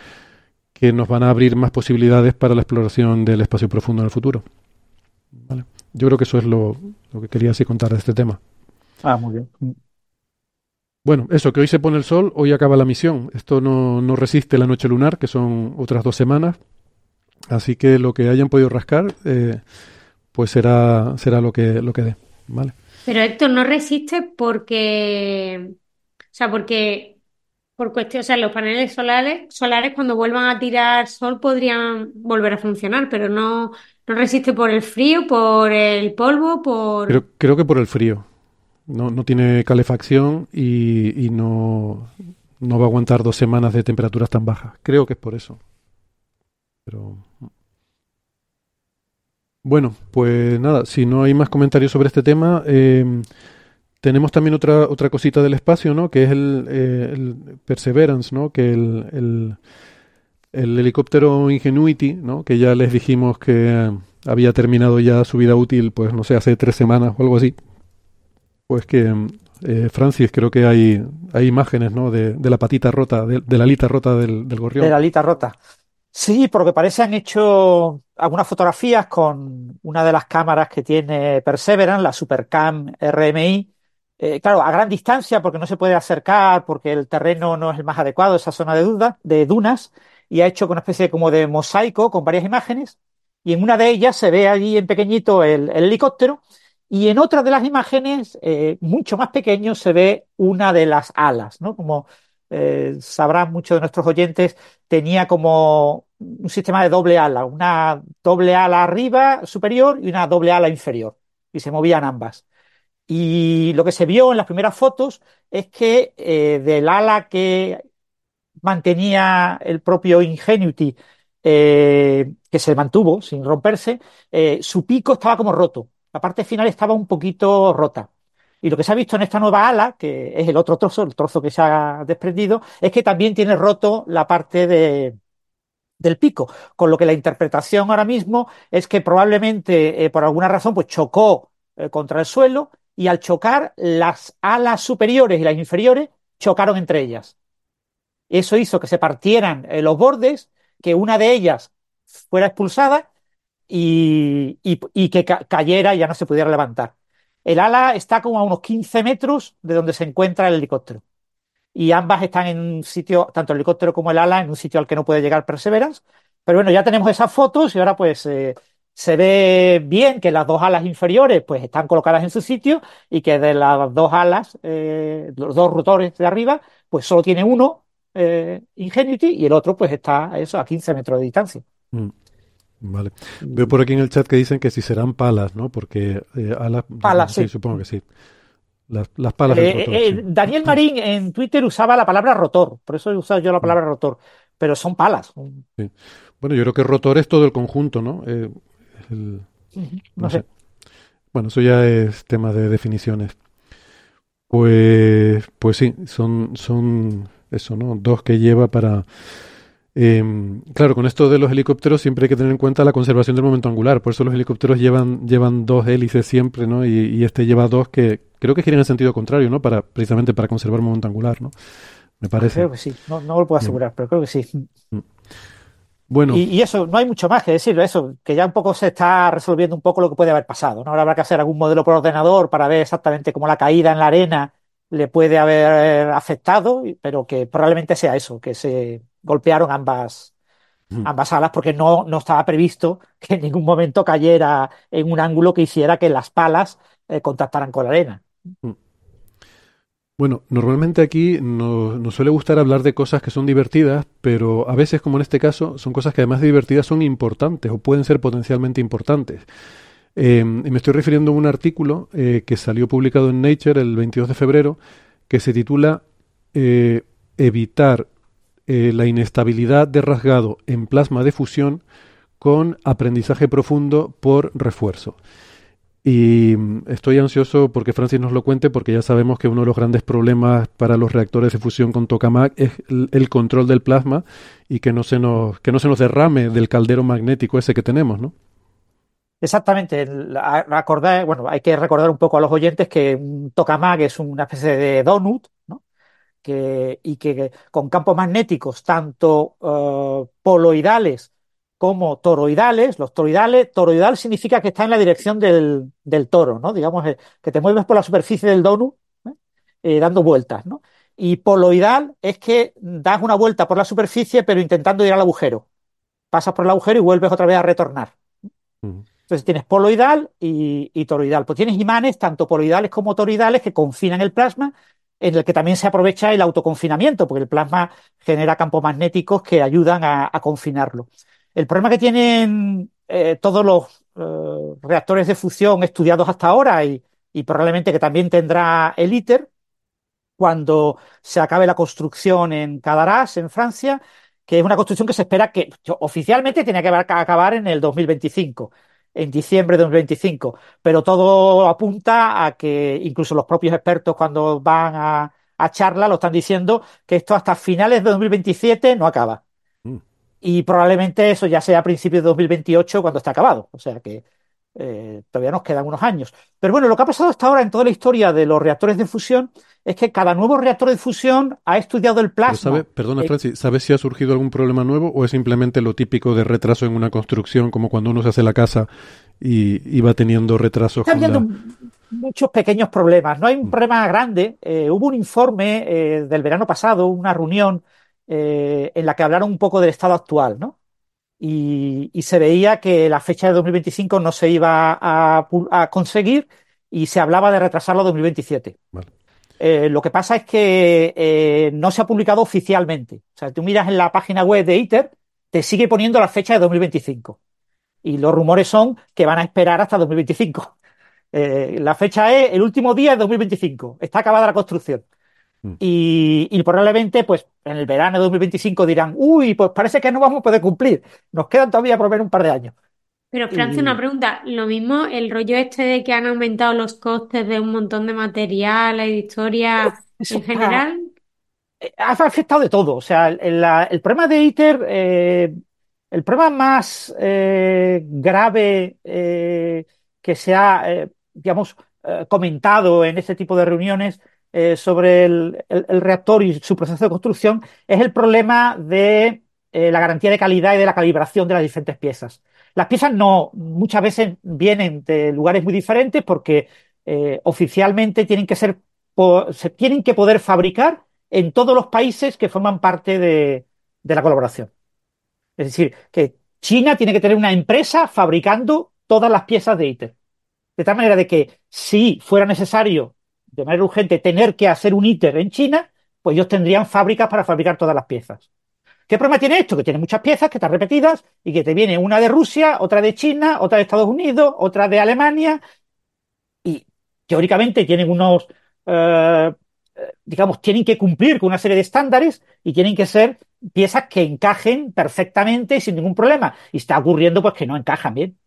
que nos van a abrir más posibilidades para la exploración del espacio profundo en el futuro. ¿Vale? Yo creo que eso es lo, lo, que quería así contar de este tema. Ah, muy bien. Bueno, eso, que hoy se pone el sol, hoy acaba la misión. Esto no, no resiste la noche lunar, que son otras dos semanas. Así que lo que hayan podido rascar, eh, pues será, será lo que, lo que dé. ¿Vale? Pero Héctor, no resiste porque. O sea, porque por cuestión, o sea, los paneles solares, solares cuando vuelvan a tirar sol podrían volver a funcionar, pero no, no resiste por el frío, por el polvo, por... Creo, creo que por el frío. No, no tiene calefacción y, no, no va a aguantar dos semanas de temperaturas tan bajas. Creo que es por eso. Pero... Bueno, pues nada, si no hay más comentarios sobre este tema, eh, tenemos también otra, otra cosita del espacio, ¿no? Que es el, eh, Perseverance, ¿no? Que el, el, el helicóptero Ingenuity, ¿no? Que ya les dijimos que eh, había terminado ya su vida útil, pues no sé, hace tres semanas o algo así. Pues que, eh, Francis, creo que hay, hay imágenes, ¿no? De, de la patita rota, de, de la alita rota del, del gorrión. De la alita rota. Sí, por lo que parece han hecho algunas fotografías con una de las cámaras que tiene Perseverance, la Supercam RMI. Eh, claro, a gran distancia porque no se puede acercar, porque el terreno no es el más adecuado, esa zona de, duda, de dunas, y ha hecho una especie como de mosaico con varias imágenes, y en una de ellas se ve allí en pequeñito el, el helicóptero, y en otra de las imágenes, eh, mucho más pequeño, se ve una de las alas, ¿no? Como eh, sabrán muchos de nuestros oyentes, tenía como un sistema de doble ala, una doble ala arriba superior y una doble ala inferior, y se movían ambas. Y lo que se vio en las primeras fotos es que eh, del ala que mantenía el propio Ingenuity, eh, que se mantuvo sin romperse, eh, su pico estaba como roto. La parte final estaba un poquito rota. Y lo que se ha visto en esta nueva ala, que es el otro trozo, el trozo que se ha desprendido, es que también tiene roto la parte de, del pico. Con lo que la interpretación ahora mismo es que probablemente por alguna razón pues chocó contra el suelo y al chocar las alas superiores y las inferiores chocaron entre ellas. Eso hizo que se partieran eh, los bordes, que una de ellas fuera expulsada y, y, que ca cayera y ya no se pudiera levantar. El ala está como a unos 15 metros de donde se encuentra el helicóptero. Y ambas están en un sitio, tanto el helicóptero como el ala, en un sitio al que no puede llegar Perseverance. Pero bueno, ya tenemos esas fotos y ahora pues eh, se ve bien que las dos alas inferiores pues están colocadas en su sitio y que de las dos alas, eh, los dos rotores de arriba, pues solo tiene uno eh, Ingenuity y el otro pues está eso a 15 metros de distancia. Mm. Vale. Veo por aquí en el chat que dicen que si serán palas, ¿no? Porque eh, alas. Palas, sí, sí. supongo que sí. Las, las palas del rotor, sí. Daniel Marín en Twitter usaba la palabra rotor, por eso he usado yo la Mm. palabra rotor, pero son palas. Sí. Bueno, yo creo que rotor es todo el conjunto, ¿no? Eh, el- No, no sé. sé. Bueno, eso ya es tema de definiciones. Pues, pues sí, son, son eso, ¿no? Dos que lleva para. em, claro, con esto de los helicópteros siempre hay que tener en cuenta la conservación del momento angular. Por eso los helicópteros llevan, llevan dos hélices siempre, ¿no? Y, y este lleva dos que creo que giran en sentido contrario, ¿no? Para, precisamente para conservar momento angular, ¿no? Me parece. Creo que sí, no, no lo puedo Mm. asegurar, pero creo que sí. Bueno, Y, y eso, no hay mucho más que decirlo, eso, que ya un poco se está resolviendo un poco lo que puede haber pasado, ¿no? Ahora habrá que hacer algún modelo por ordenador para ver exactamente cómo la caída en la arena le puede haber afectado, pero que probablemente sea eso, que se golpearon ambas, ambas alas porque no, no estaba previsto [laughs] que en ningún momento cayera en un ángulo que hiciera que las palas eh, contactaran con la arena. Bueno, normalmente aquí nos, nos suele gustar hablar de cosas que son divertidas, pero a veces, como en este caso, son cosas que además de divertidas son importantes o pueden ser potencialmente importantes. Eh, y me estoy refiriendo a un artículo eh, que salió publicado en Nature el 22 de febrero que se titula eh, Evitar eh, la inestabilidad de rasgado en plasma de fusión con aprendizaje profundo por refuerzo. Y mm, estoy ansioso porque Francis nos lo cuente, porque ya sabemos que uno de los grandes problemas para los reactores de fusión con tokamak es el, control del plasma y que no se nos que no se nos derrame del caldero magnético ese que tenemos, ¿no? Exactamente. Acordar, bueno, hay que recordar un poco a los oyentes que un tokamak es una especie de donut, ¿no? Que, y que con campos magnéticos tanto eh, poloidales como toroidales, los toroidales, toroidal significa que está en la dirección del, del toro, ¿no? Digamos eh, que te mueves por la superficie del donut, ¿eh? Eh, dando vueltas, ¿no? Y poloidal es que das una vuelta por la superficie pero intentando ir al agujero. Pasas por el agujero y vuelves otra vez a retornar. Entonces tienes poloidal y, y toroidal. Pues tienes imanes, tanto poloidales como toroidales, que confinan el plasma, en el que también se aprovecha el autoconfinamiento, porque el plasma genera campos magnéticos que ayudan a, a confinarlo. El problema que tienen eh, todos los eh, reactores de fusión estudiados hasta ahora y, probablemente que también tendrá el ITER, cuando se acabe la construcción en Cadarache, en Francia, que es una construcción que se espera que oficialmente tiene que acabar en el 2025. en diciembre de 2025. Pero todo apunta a que incluso los propios expertos cuando van a, a charla lo están diciendo que esto hasta finales de 2027 no acaba. Y probablemente eso ya sea a principios de 2028 cuando esté acabado. O sea que eh, todavía nos quedan unos años. Pero bueno, lo que ha pasado hasta ahora en toda la historia de los reactores de fusión es que cada nuevo reactor de fusión ha estudiado el plasma. perdona, eh, Francis, ¿sabes si ha surgido algún problema nuevo o es simplemente lo típico de retraso en una construcción, como cuando uno se hace la casa y, va teniendo retrasos? Está habiendo muchos pequeños problemas. No hay un mm. problema grande. Eh, hubo un informe del verano pasado, una reunión en la que hablaron un poco del estado actual, ¿no? y, se veía que la fecha de 2025 no se iba a, conseguir y se hablaba de retrasarlo a 2027. Eh, lo que pasa es que eh, no se ha publicado oficialmente. O sea, tú miras en la página web de ITER, te sigue poniendo la fecha de 2025. Y los rumores son que van a esperar hasta 2025. [laughs] Eh, la fecha es el último día de 2025. Está acabada la construcción. Mm. Y, probablemente, pues, en el verano de 2025 dirán, uy, pues parece que no vamos a poder cumplir. Nos quedan todavía por ver un par de años. Pero, Francia, una pregunta. Lo mismo, el rollo este de que han aumentado los costes de un montón de materiales y de historia en general. Eh, ha, afectado de todo. O sea, el, problema de ITER, eh, el problema más eh, grave que se ha, digamos, comentado en este tipo de reuniones eh, sobre el, reactor y su proceso de construcción es el problema de eh, la garantía de calidad y de la calibración de las diferentes piezas. Las piezas no, muchas veces vienen de lugares muy diferentes porque eh, oficialmente tienen que ser, se tienen que poder fabricar en todos los países que forman parte de, de la colaboración. Es decir, que China tiene que tener una empresa fabricando todas las piezas de ITER. De tal manera de que si fuera necesario de manera urgente tener que hacer un ITER en China, pues ellos tendrían fábricas para fabricar todas las piezas. ¿Qué problema tiene esto? Que tiene muchas piezas que están repetidas y que te viene una de Rusia, otra de China, otra de Estados Unidos, otra de Alemania y teóricamente tienen unos, eh, digamos, tienen que cumplir con una serie de estándares y tienen que ser piezas que encajen perfectamente y sin ningún problema. Y está ocurriendo pues que no encajan bien.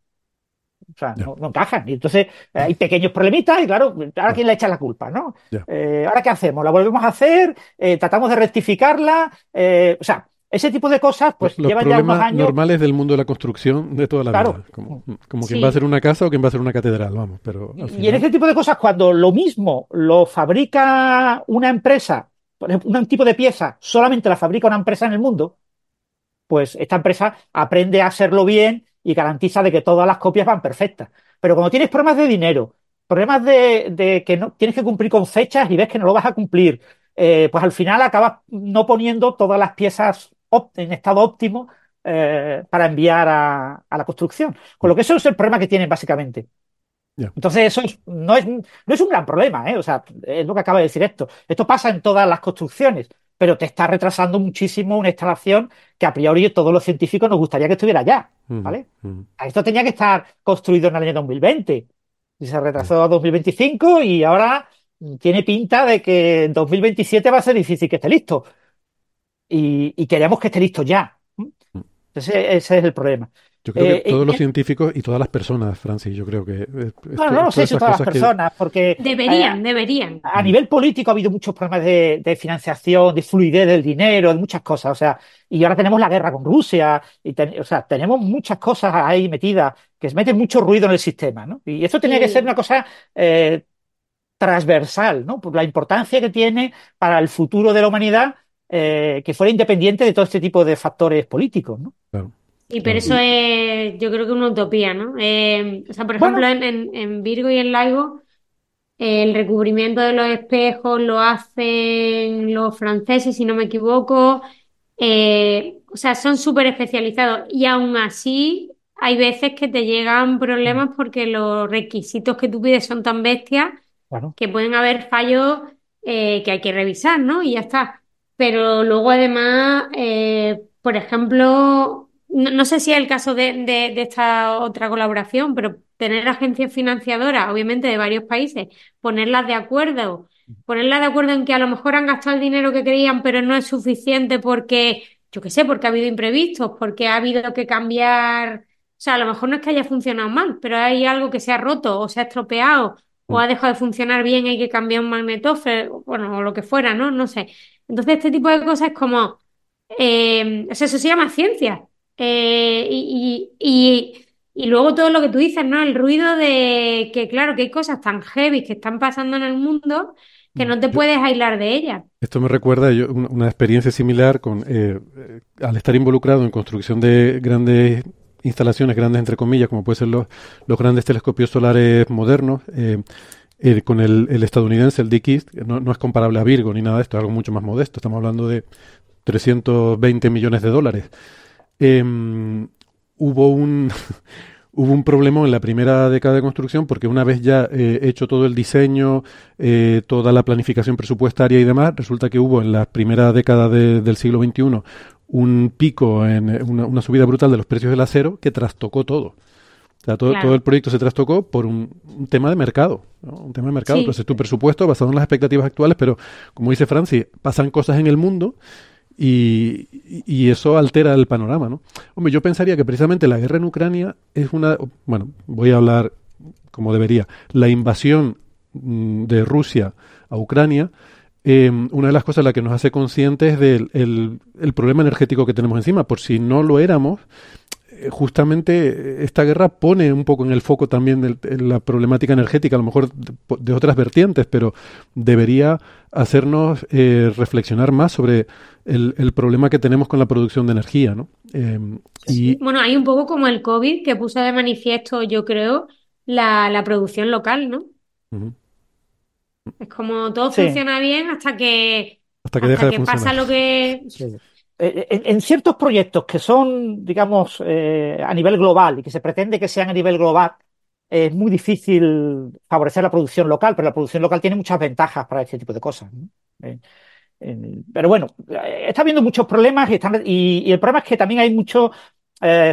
O sea, no, encajan. Y entonces eh, hay pequeños problemitas y claro, ahora quién le echa la culpa, ¿no? Eh, ahora qué hacemos, la volvemos a hacer, eh, tratamos de rectificarla, o sea, ese tipo de cosas, pues Los llevan ya unos años. normales del mundo de la construcción de toda la vida. Como, como quien va a hacer una casa o quien va a hacer una catedral, vamos. Pero Y en ese tipo de cosas, cuando lo mismo lo fabrica una empresa, por ejemplo, un tipo de pieza solamente la fabrica una empresa en el mundo, pues esta empresa aprende a hacerlo bien y garantiza de que todas las copias van perfectas. Pero cuando tienes problemas de dinero, problemas de, que no tienes que cumplir con fechas y ves que no lo vas a cumplir, eh, pues al final acabas no poniendo todas las piezas en estado óptimo eh, para enviar a, la construcción. Con lo que eso es el problema que tienen básicamente. Entonces, eso no, es, no es un gran problema, ¿eh? O sea, es lo que acaba de decir esto. Esto pasa en todas las construcciones pero te está retrasando muchísimo una instalación que a priori todos los científicos nos gustaría que estuviera ya, ¿vale? Esto tenía que estar construido en el año 2020 y se retrasó a 2025 y ahora tiene pinta de que en 2027 va a ser difícil que esté listo. Y, queremos que esté listo ya. Entonces, ese es el problema. Yo creo que eh, todos los científicos y todas las personas, Francis, yo creo que... no, no, sé si todas las personas, porque... Deberían, eh, deberían. A nivel político ha habido muchos problemas de, financiación, de fluidez del dinero, de muchas cosas, o sea, y ahora tenemos la guerra con Rusia, y o sea, tenemos muchas cosas ahí metidas que se meten mucho ruido en el sistema, ¿no? Y eso tenía que ser una cosa eh, transversal, ¿no? Por la importancia que tiene para el futuro de la humanidad que fuera independiente de todo este tipo de factores políticos, ¿no? Claro. Y pero eso es, yo creo que una utopía, ¿no? Eh, o sea, por ejemplo, en, Virgo y en Laigo, el recubrimiento de los espejos lo hacen los franceses, si no me equivoco. Eh, o sea, son súper especializados. Y aún así, hay veces que te llegan problemas porque los requisitos que tú pides son tan bestias que pueden haber fallos eh, que hay que revisar, ¿no? Y ya está. Pero luego, además, por ejemplo, no, sé si es el caso de, esta otra colaboración, pero tener agencias financiadoras, obviamente de varios países, ponerlas de acuerdo, ponerlas de acuerdo en que a lo mejor han gastado el dinero que querían, pero no es suficiente porque, yo qué sé, porque ha habido imprevistos, porque ha habido que cambiar sea, a lo mejor no es que haya funcionado mal, pero hay algo que se ha roto o se ha estropeado o ha dejado de funcionar bien, hay que cambiar un magnetófer, bueno, o lo que fuera, ¿no? No sé. Entonces, este tipo de cosas es como, eh, o sea, eso se llama ciencia. Eh, y, y, y, luego todo lo que tú dices, ¿no? El ruido de que, claro, que hay cosas tan heavy que están pasando en el mundo que no te puedes aislar de ellas. Esto me recuerda yo, una, experiencia similar con eh, al estar involucrado en construcción de grandes instalaciones, grandes entre comillas, como pueden ser los, los grandes telescopios solares modernos. Eh, con el, estadounidense, el Dick East, no, no, es comparable a Virgo ni nada de esto, es algo mucho más modesto. Estamos hablando de 320 millones de dólares. Em, hubo un [laughs] hubo un problema en la primera década de construcción porque una vez ya eh, hecho todo el diseño, eh, toda la planificación presupuestaria y demás, resulta que hubo en la primera década del siglo XXI un pico, en eh, una, subida brutal de los precios del acero que trastocó todo. O sea, todo, todo el proyecto se trastocó por un, tema de mercado, un tema de mercado. Entonces, tu presupuesto basado en las expectativas actuales, pero como dice Francis, pasan cosas en el mundo y, y, eso altera el panorama, ¿no? Hombre, yo pensaría que precisamente la guerra en Ucrania es una, bueno, voy a hablar como debería, la invasión mm, de Rusia a Ucrania, eh, una de las cosas la que nos hace conscientes del el, problema energético que tenemos encima. Por si no lo éramos, justamente esta guerra pone un poco en el foco también la problemática energética, a lo mejor de, otras vertientes, pero debería hacernos eh, reflexionar más sobre el, problema que tenemos con la producción de energía, ¿no? Em, y... Bueno, hay un poco como el COVID que puso de manifiesto, yo creo, la, producción local, ¿no? Es como todo funciona bien hasta que, hasta que, deja de pasa lo que... Eh, en, ciertos proyectos que son, digamos, eh, a nivel global y que se pretende que sean a nivel global, es muy difícil favorecer la producción local, pero la producción local tiene muchas ventajas para este tipo de cosas. Eh, pero bueno, está habiendo muchos problemas y, están, y, el problema es que también hay mucho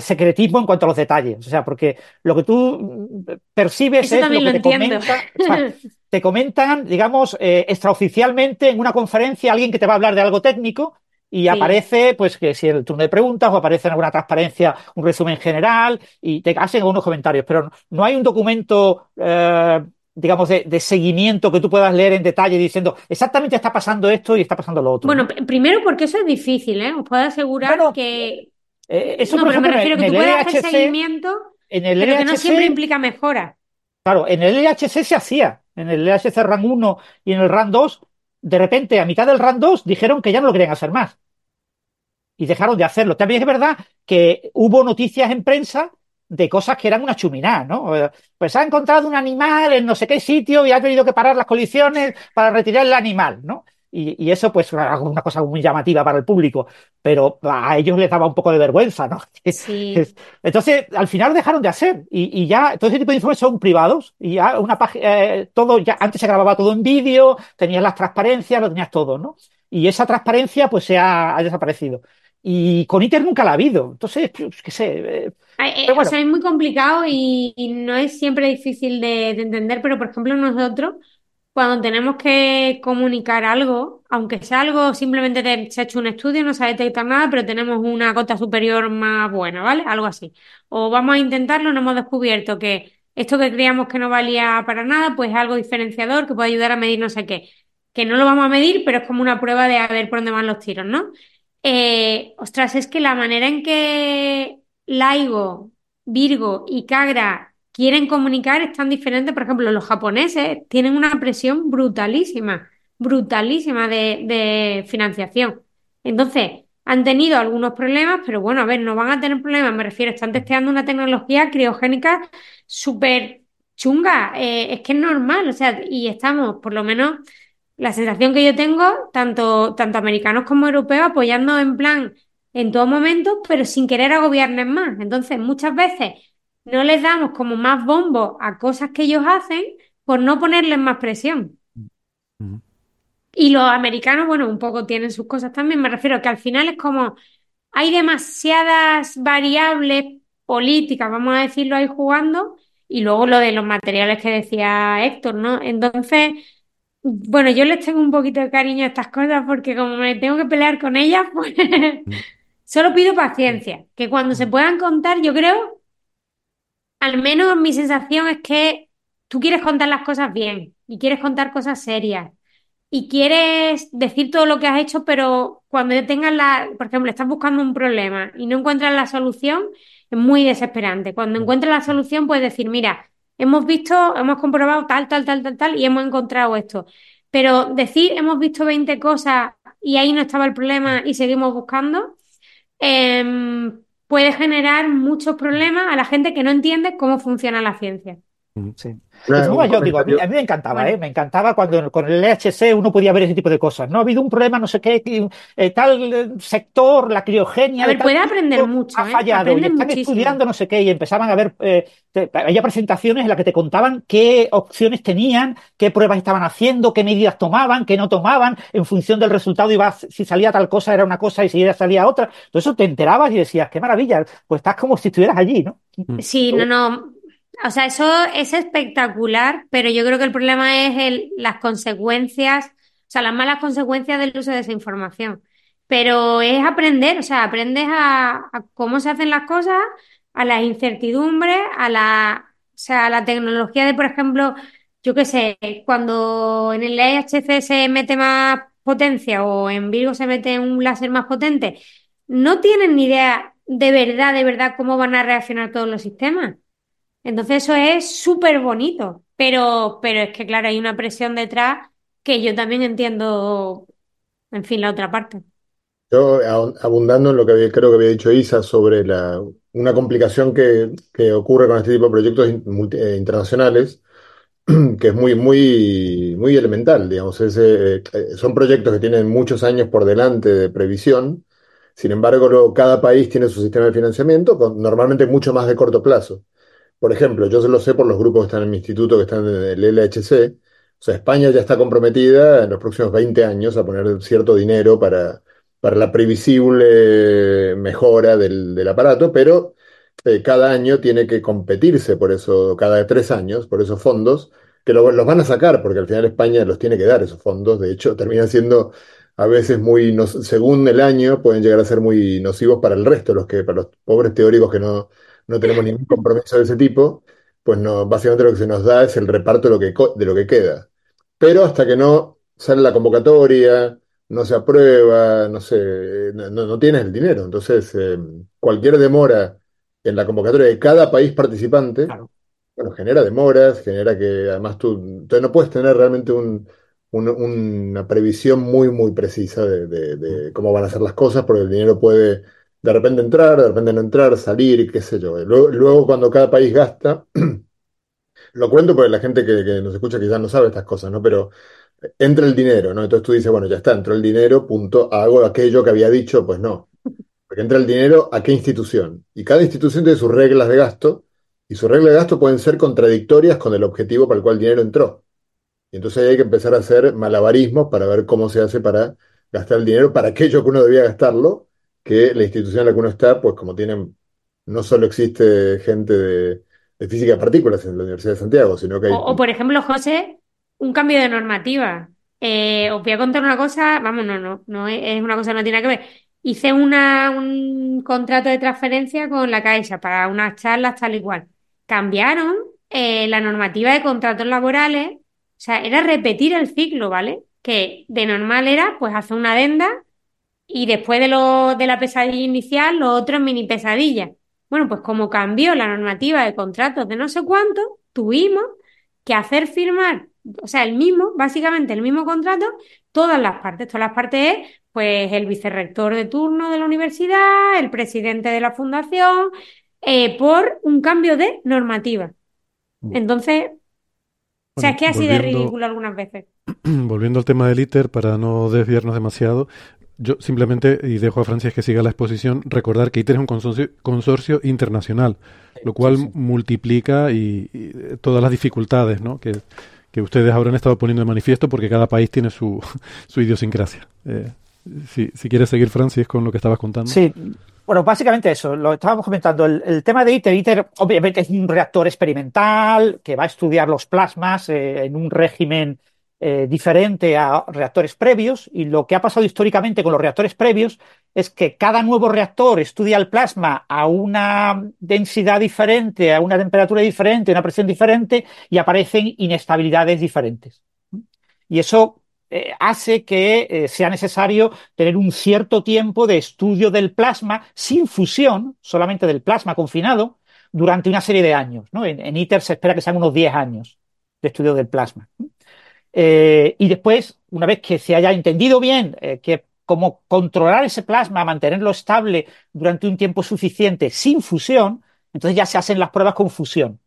secretismo en cuanto a los detalles. O sea, porque lo que tú percibes es lo que te, comenta, [laughs] te comentan, digamos, extraoficialmente en una conferencia alguien que te va a hablar de algo técnico y aparece, pues, que si el turno de preguntas o aparece en alguna transparencia un resumen general y te hacen algunos comentarios, pero no hay un documento, eh, digamos, de, seguimiento que tú puedas leer en detalle diciendo exactamente está pasando esto y está pasando lo otro. Bueno, primero porque eso es difícil, ¿eh? Os puedo asegurar que... Eh, eso, no, pero me refiero que tú puedes hacer seguimiento, en el pero que no siempre implica mejora. Claro, en el LHC se hacía, en el LHC RAN 1 y en el RAN 2 de repente, a mitad del RAN 2, dijeron que ya no lo querían hacer más. Y dejaron de hacerlo. También es verdad que hubo noticias en prensa de cosas que eran una chuminada, ¿no? Eh, pues ha encontrado un animal en no sé qué sitio y ha tenido que parar las colisiones para retirar el animal, ¿no? Y, eso, pues, una cosa muy llamativa para el público, pero a ellos les daba un poco de vergüenza, ¿no? [laughs] Sí. Entonces, al final dejaron de hacer y, ya todo ese tipo de informes son privados y ya una página, eh, todo, ya antes se grababa todo en vídeo, tenías las transparencias, lo tenías todo, ¿no? Y esa transparencia, pues, se ha, desaparecido. Y con ITER nunca la ha habido. Entonces, pues, qué sé. Eh, eh, o sea, es muy complicado y, no es siempre difícil de, de entender, pero por ejemplo, nosotros cuando tenemos que comunicar algo, aunque sea algo simplemente se ha hecho un estudio, no se ha detectado nada, pero tenemos una cota superior más buena, ¿vale? Algo así. O vamos a intentarlo, no hemos descubierto que esto que creíamos que no valía para nada, pues es algo diferenciador que puede ayudar a medir no sé qué. Que no lo vamos a medir, pero es como una prueba de a ver por dónde van los tiros, ¿no? Eh, ostras, es que la manera en que Laigo, Virgo y Cagra quieren comunicar es tan diferente. Por ejemplo, los japoneses tienen una presión brutalísima, brutalísima de, financiación. Entonces, han tenido algunos problemas, pero bueno, a ver, no van a tener problemas, me refiero, están testeando una tecnología criogénica súper chunga, eh, es que es normal, o sea, y estamos, por lo menos, la sensación que yo tengo, tanto, tanto americanos como europeos, apoyando en plan en todo momento, pero sin querer agobiarles más. Entonces, muchas veces no les damos como más bombo a cosas que ellos hacen por no ponerles más presión. Y los americanos, bueno, un poco tienen sus cosas también. Me refiero a que al final es como hay demasiadas variables políticas, vamos a decirlo ahí jugando, y luego lo de los materiales que decía Héctor, ¿no? Entonces, bueno, yo les tengo un poquito de cariño a estas cosas porque como me tengo que pelear con ellas, [laughs] pues solo pido paciencia, que cuando se puedan contar, yo creo al menos mi sensación es que tú quieres contar las cosas bien y quieres contar cosas serias y quieres decir todo lo que has hecho, pero cuando tengas la, por ejemplo, estás buscando un problema y no encuentras la solución, es muy desesperante. Cuando encuentras la solución, puedes decir, mira, hemos visto, hemos comprobado tal, tal, tal, tal, tal y hemos encontrado esto. Pero decir, hemos visto 20 cosas y ahí no estaba el problema y seguimos buscando, em, puede generar muchos problemas a la gente que no entiende cómo funciona la ciencia. Sí. yo digo, a mí, me encantaba, ¿eh? me encantaba cuando con el LHC uno podía ver ese tipo de cosas. No ha habido un problema, no sé qué, eh, tal eh, sector, la criogenia. A ver, puede aprender mucho. Ha fallado, y están estudiando no sé qué, y empezaban a ver, había presentaciones en las que te contaban qué opciones tenían, qué pruebas estaban haciendo, qué medidas tomaban, qué no tomaban, en función del resultado, iba, si salía tal cosa era una cosa y si salía otra. Todo eso te enterabas y decías, qué maravilla, pues estás como si estuvieras allí, ¿no? Sí, no, no o sea, eso es espectacular, pero yo creo que el problema es el, las consecuencias, o sea, las malas consecuencias del uso de esa información. Pero es aprender, o sea, aprendes a, cómo se hacen las cosas, a las incertidumbres, a la, o sea, a la tecnología de, por ejemplo, yo qué sé, cuando en el EHC se mete más potencia o en Virgo se mete un láser más potente, no tienen ni idea de verdad, de verdad, cómo van a reaccionar todos los sistemas. Entonces eso es súper bonito, pero, pero es que claro, hay una presión detrás que yo también entiendo, en fin, la otra parte. Yo, abundando en lo que creo que había dicho Isa sobre la, una complicación que, que ocurre con este tipo de proyectos eh, internacionales, [clears throat] que es muy, muy, muy elemental, digamos. Eh, son proyectos que tienen muchos años por delante de previsión, sin embargo, cada país tiene su sistema de financiamiento, con, normalmente mucho más de corto plazo. Por ejemplo, yo se lo sé por los grupos que están en mi instituto, que están en el LHC. O sea, España ya está comprometida en los próximos 20 años a poner cierto dinero para, para la previsible mejora del, aparato, pero eh, cada año tiene que competirse por eso, cada tres años, por esos fondos, que los van a sacar, porque al final España los tiene que dar esos fondos. De hecho, termina siendo a veces muy, según el año, pueden llegar a ser muy nocivos para el resto, los que, para los pobres teóricos que no no tenemos ningún compromiso de ese tipo, pues no, básicamente lo que se nos da es el reparto de lo que, de lo que queda. Pero hasta que no sale la convocatoria, no se aprueba, no sé, no, tienes el dinero. Entonces, eh, cualquier demora en la convocatoria de cada país participante, bueno, genera demoras, genera que además tú, entonces no puedes tener realmente una previsión muy, muy precisa de, cómo van a ser las cosas, porque el dinero puede de repente entrar, de repente no entrar, salir, qué sé yo. Luego, cuando cada país gasta, [clears throat] lo cuento porque la gente que, nos escucha quizás no sabe estas cosas, ¿no? Pero entra el dinero, ¿no? Entonces tú dices, bueno, ya está, entró el dinero, punto, hago aquello que había dicho, pues no. Porque entra el dinero a qué institución. Y cada institución tiene sus reglas de gasto, y sus reglas de gasto pueden ser contradictorias con el objetivo para el cual el dinero entró. Y entonces hay que empezar a hacer malabarismos para ver cómo se hace para gastar el dinero para aquello que uno debía gastarlo que la institución en la que uno está, pues como tienen, no solo existe gente de, física de partículas en la Universidad de Santiago, sino que hay... O, por ejemplo, José, un cambio de normativa. Eh, os voy a contar una cosa, vamos, no, no, no es una cosa que no tiene que ver. Hice una, un contrato de transferencia con la Caixa para unas charlas tal y cual. Cambiaron eh, la normativa de contratos laborales, o sea, era repetir el ciclo, ¿vale? Que de normal era pues hacer una adenda y después de, lo, de la pesadilla inicial, lo otro es mini pesadilla. Bueno, pues como cambió la normativa de contratos de no sé cuánto, tuvimos que hacer firmar, o sea, el mismo, básicamente el mismo contrato, todas las partes. Todas las partes es, pues, el vicerrector de turno de la universidad, el presidente de la fundación, eh, por un cambio de normativa. Mm. Entonces, o sea, es que ha sido ridículo algunas veces. [clears throat] Volviendo al tema del ITER, para no desviarnos demasiado, yo simplemente, y dejo a Francis que siga la exposición, recordar que ITER es un consorcio, internacional, lo cual multiplica y, todas las dificultades ¿no? que, que, ustedes habrán estado poniendo de manifiesto porque cada país tiene su, [laughs] su idiosincrasia. Eh, si, si, quieres seguir, Francis, con lo que estabas contando. Sí, bueno, básicamente eso, lo estábamos comentando. El, tema de ITER, ITER obviamente es un reactor experimental que va a estudiar los plasmas eh, en un régimen eh, diferente a reactores previos y lo que ha pasado históricamente con los reactores previos es que cada nuevo reactor estudia el plasma a una densidad diferente, a una temperatura diferente, a una presión diferente y aparecen inestabilidades diferentes. Y eso eh, hace que eh, sea necesario tener un cierto tiempo de estudio del plasma sin fusión, solamente del plasma confinado, durante una serie de años. En, ITER se espera que sean unos 10 años de estudio del plasma. Eh, y después, una vez que se haya entendido bien que cómo controlar ese plasma, mantenerlo estable durante un tiempo suficiente sin fusión, entonces ya se hacen las pruebas con fusión.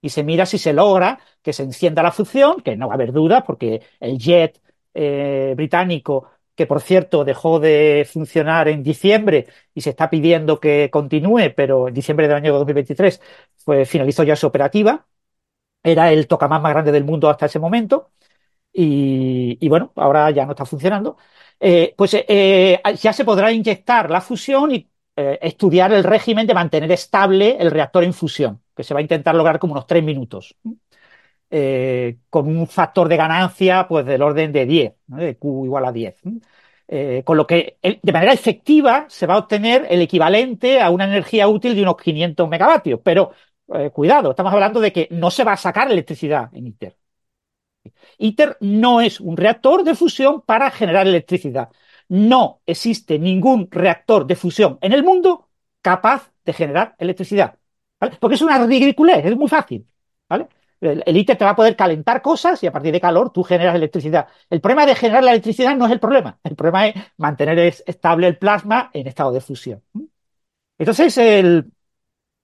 Y se mira si se logra que se encienda la fusión, que no va a haber duda, porque el jet eh, británico, que por cierto dejó de funcionar en diciembre y se está pidiendo que continúe, pero en diciembre del año 2023 pues, finalizó ya su operativa. Era el tocamás más grande del mundo hasta ese momento. Y, bueno, ahora ya no está funcionando. Eh, pues eh, ya se podrá inyectar la fusión y eh, estudiar el régimen de mantener estable el reactor en fusión, que se va a intentar lograr como unos tres minutos, con un factor de ganancia pues del orden de 10, de Q igual a 10. con lo que de manera efectiva se va a obtener el equivalente a una energía útil de unos 500 megavatios. Pero cuidado, estamos hablando de que no se va a sacar electricidad en ITER. ITER no es un reactor de fusión para generar electricidad. No existe ningún reactor de fusión en el mundo capaz de generar electricidad. Porque es una ridiculez, es muy fácil. El, ITER te va a poder calentar cosas y a partir de calor tú generas electricidad. El problema de generar la electricidad no es el problema. El problema es mantener estable el plasma en estado de fusión. Entonces,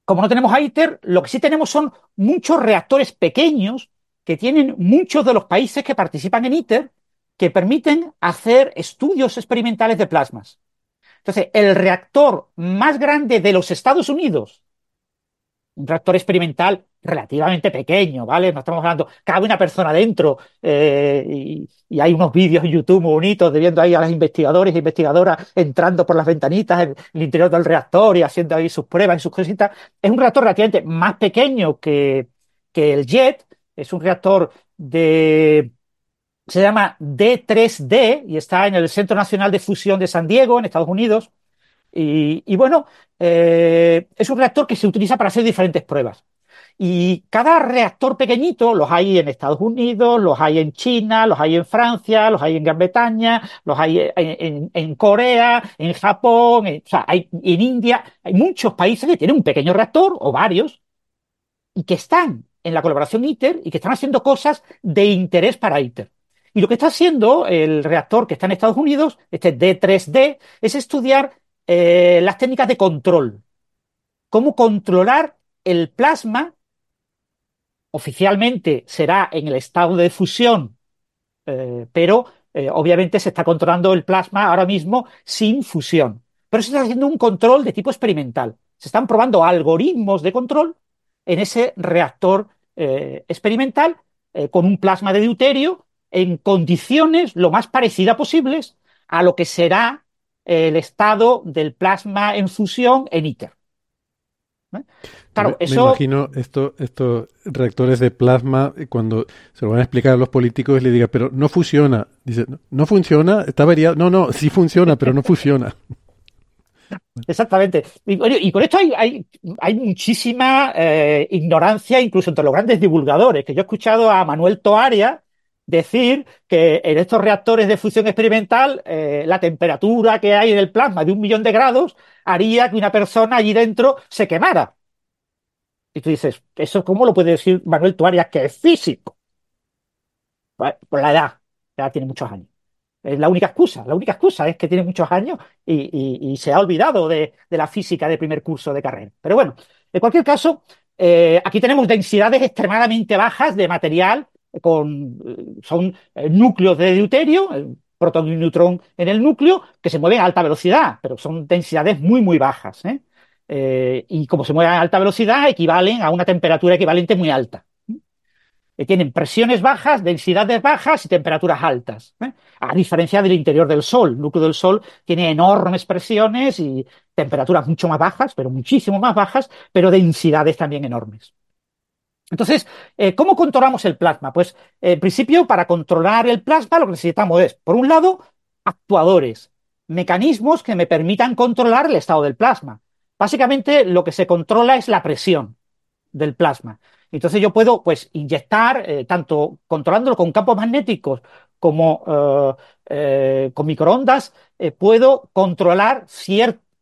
como no tenemos ITER, lo que sí tenemos son muchos reactores pequeños que tienen muchos de los países que participan en ITER que permiten hacer estudios experimentales de plasmas. Entonces, el reactor más grande de los Estados Unidos, un reactor experimental relativamente pequeño, ¿vale? No estamos hablando, cabe una persona dentro eh, y, hay unos vídeos en YouTube bonitos de viendo ahí a los investigadores e investigadoras entrando por las ventanitas en el interior del reactor y haciendo ahí sus pruebas y sus cositas. Es un reactor relativamente más pequeño que, que el JET, es un reactor de se llama D3D y está en el Centro Nacional de Fusión de San Diego, en Estados Unidos. Y, bueno, eh, es un reactor que se utiliza para hacer diferentes pruebas. Y cada reactor pequeñito los hay en Estados Unidos, los hay en China, los hay en Francia, los hay en Gran Bretaña, los hay en, Corea, en Japón, o sea, hay, en India. Hay muchos países que tienen un pequeño reactor o varios y que están en la colaboración ITER y que están haciendo cosas de interés para ITER. Y lo que está haciendo el reactor que está en Estados Unidos, este D3D, es estudiar eh, las técnicas de control. Cómo controlar el plasma, oficialmente será en el estado de fusión, eh, pero eh, obviamente se está controlando el plasma ahora mismo sin fusión. Pero se está haciendo un control de tipo experimental. Se están probando algoritmos de control en ese reactor eh, experimental eh, con un plasma de deuterio en condiciones lo más parecidas posibles a lo que será el estado del plasma en fusión en ITER. ¿Eh? Claro, me, eso... me imagino esto, estos reactores de plasma, cuando se lo van a explicar a los políticos, le diga, pero no funciona. Dice, no, funciona, está variado. No, no, sí funciona, pero no funciona. [laughs] Exactamente. Y, con esto hay, muchísima eh, ignorancia, incluso entre los grandes divulgadores, que yo he escuchado a Manuel Toaria decir que en estos reactores de fusión experimental eh, la temperatura que hay en el plasma de un millón de grados haría que una persona allí dentro se quemara. Y tú dices, ¿eso cómo lo puede decir Manuel Toaria que es físico? Pues, por la edad, ya tiene muchos años. Es la única excusa. La única excusa es que tiene muchos años y, se ha olvidado de, la física de primer curso de carrera. Pero bueno, en cualquier caso, eh, aquí tenemos densidades extremadamente bajas de material, con, son eh, núcleos de deuterio, protón y neutrón en el núcleo, que se mueven a alta velocidad, pero son densidades muy, muy bajas. ¿eh? y como se mueven a alta velocidad, equivalen a una temperatura equivalente muy alta. Eh, tienen presiones bajas, densidades bajas y temperaturas altas. ¿eh? A diferencia del interior del Sol. El núcleo del Sol tiene enormes presiones y temperaturas mucho más bajas, pero muchísimo más bajas, pero densidades también enormes. Entonces, eh, ¿cómo controlamos el plasma? Pues, en principio, para controlar el plasma lo que necesitamos es, por un lado, actuadores. mecanismos que me permitan controlar el estado del plasma. Básicamente lo que se controla es la presión del plasma. Entonces yo puedo pues inyectar, eh, tanto controlándolo con campos magnéticos como eh, eh, con microondas, puedo controlar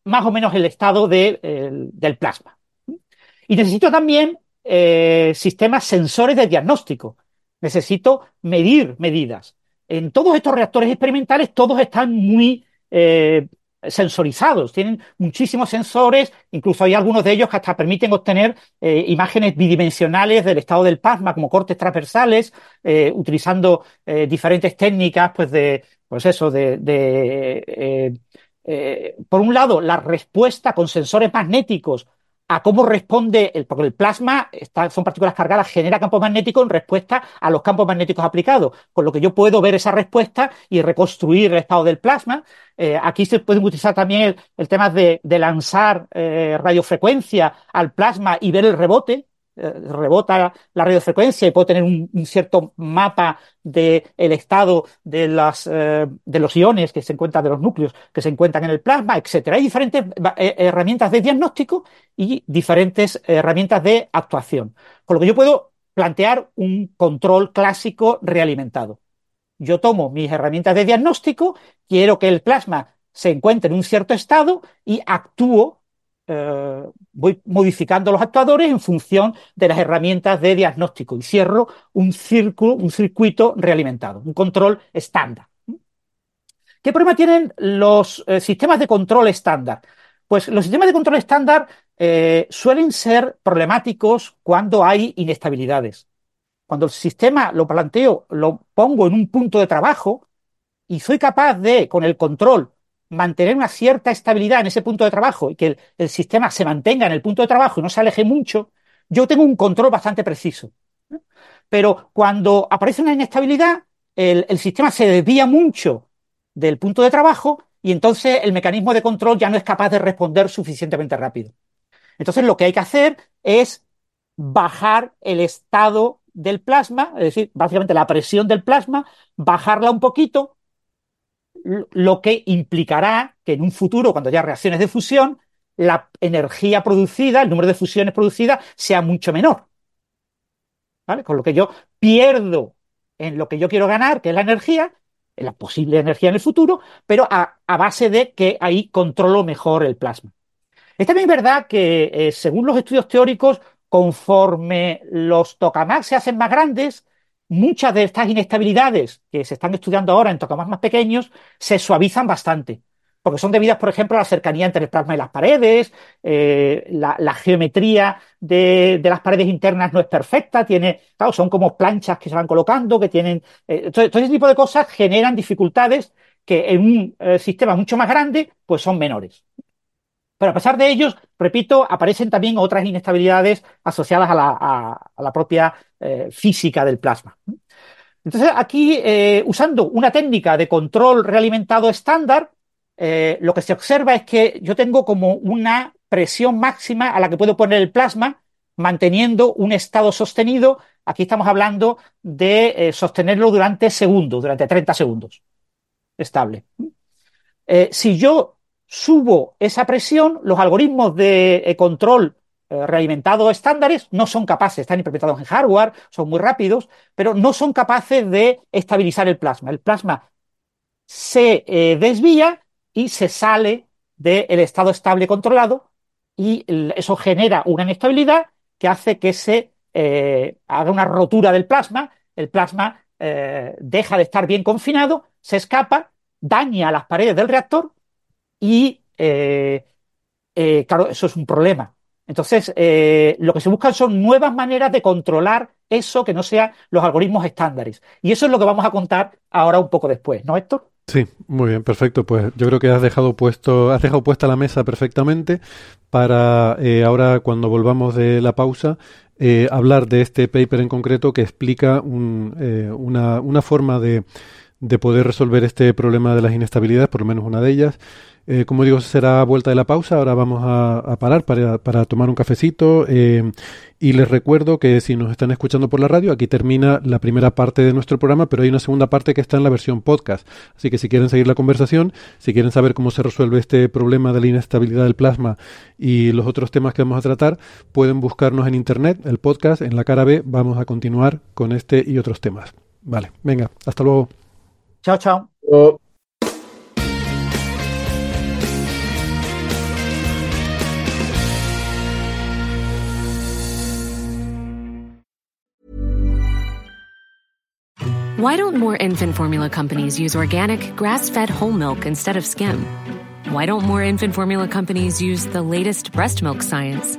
más o menos el estado del plasma. Y necesito también sistemas sensores de diagnóstico. Necesito medir medidas. En todos estos reactores experimentales, todos están muy sensorizados, tienen muchísimos sensores, incluso hay algunos de ellos que hasta permiten obtener eh, imágenes bidimensionales del estado del plasma, como cortes transversales, eh, utilizando eh, diferentes técnicas, pues de, pues eso, de, de por un lado, la respuesta con sensores magnéticos a cómo responde, el, porque el plasma son partículas cargadas, genera campos magnéticos en respuesta a los campos magnéticos aplicados, con lo que yo puedo ver esa respuesta y reconstruir el estado del plasma. Eh, aquí se puede utilizar también el, tema de, lanzar eh, radiofrecuencia al plasma y ver el rebote, rebota la radiofrecuencia y puedo tener un, cierto mapa del estado de, las, eh, de los iones que se encuentran, de los núcleos que se encuentran en el plasma, etcétera. Hay diferentes eh, herramientas de diagnóstico y diferentes herramientas de actuación. Con lo que yo puedo plantear un control clásico realimentado. Yo tomo mis herramientas de diagnóstico, quiero que el plasma se encuentre en un cierto estado y actúo eh, voy modificando los actuadores en función de las herramientas de diagnóstico y cierro un círculo, un circuito realimentado, un control estándar. ¿Qué problema tienen los eh, sistemas de control estándar? Pues los sistemas de control estándar eh, suelen ser problemáticos cuando hay inestabilidades. Cuando el sistema lo planteo, lo pongo en un punto de trabajo y soy capaz de, con el control, mantener una cierta estabilidad en ese punto de trabajo y que el, sistema se mantenga en el punto de trabajo y no se aleje mucho, yo tengo un control bastante preciso. Pero cuando aparece una inestabilidad, el, el, sistema se desvía mucho del punto de trabajo y entonces el mecanismo de control ya no es capaz de responder suficientemente rápido. Entonces lo que hay que hacer es bajar el estado del plasma, es decir, básicamente la presión del plasma, bajarla un poquito lo que implicará que en un futuro, cuando haya reacciones de fusión, la energía producida, el número de fusiones producidas, sea mucho menor. ¿Vale? Con lo que yo pierdo en lo que yo quiero ganar, que es la energía, en la posible energía en el futuro, pero a, base de que ahí controlo mejor el plasma. Es también verdad que, eh, según los estudios teóricos, conforme los tokamaks se hacen más grandes, muchas de estas inestabilidades que se están estudiando ahora en tokamaks más pequeños se suavizan bastante, porque son debidas, por ejemplo, a la cercanía entre el plasma y las paredes, eh, la, geometría de, las paredes internas no es perfecta, tiene, son como planchas que se van colocando, que tienen, eh, todo, ese tipo de cosas generan dificultades que en un eh, sistema mucho más grande, pues son menores. Pero a pesar de ellos, repito, aparecen también otras inestabilidades asociadas a la, propia eh, física del plasma. Entonces, aquí, eh, usando una técnica de control realimentado estándar, eh, lo que se observa es que yo tengo como una presión máxima a la que puedo poner el plasma, manteniendo un estado sostenido. Aquí estamos hablando de sostenerlo durante segundos, durante 30 segundos. Estable. si yo subo esa presión, los algoritmos de eh, control eh, realimentados estándares no son capaces, están implementados en hardware, son muy rápidos, pero no son capaces de estabilizar el plasma. El plasma se eh, desvía y se sale del estado estable controlado y eso genera una inestabilidad que hace que se haga una rotura del plasma, el plasma deja de estar bien confinado, se escapa, daña las paredes del reactor y, eh, eh, claro, eso es un problema. Entonces, eh, lo que se buscan son nuevas maneras de controlar eso que no sean los algoritmos estándares. Y eso es lo que vamos a contar ahora un poco después, ¿no, Héctor? Sí, muy bien, perfecto. Pues yo creo que has dejado puesto, has dejado puesta la mesa perfectamente para ahora cuando volvamos de la pausa hablar de este paper en concreto que explica una, una forma de de poder resolver este problema de las inestabilidades, por lo menos una de ellas. Eh, como digo, será vuelta de la pausa. Ahora vamos a, parar para, tomar un cafecito. Eh, y les recuerdo que si nos están escuchando por la radio, aquí termina la primera parte de nuestro programa, pero hay una segunda parte que está en la versión podcast. Así que si quieren seguir la conversación, si quieren saber cómo se resuelve este problema de la inestabilidad del plasma y los otros temas que vamos a tratar, pueden buscarnos en internet, el podcast, en la cara B. Vamos a continuar con este y otros temas. Vale, venga, hasta luego. Chao, chao. Why don't more infant formula companies use organic, grass fed whole milk instead of skim? Why don't more infant formula companies use the latest breast milk science?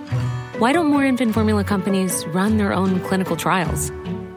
Why don't more infant formula companies run their own clinical trials?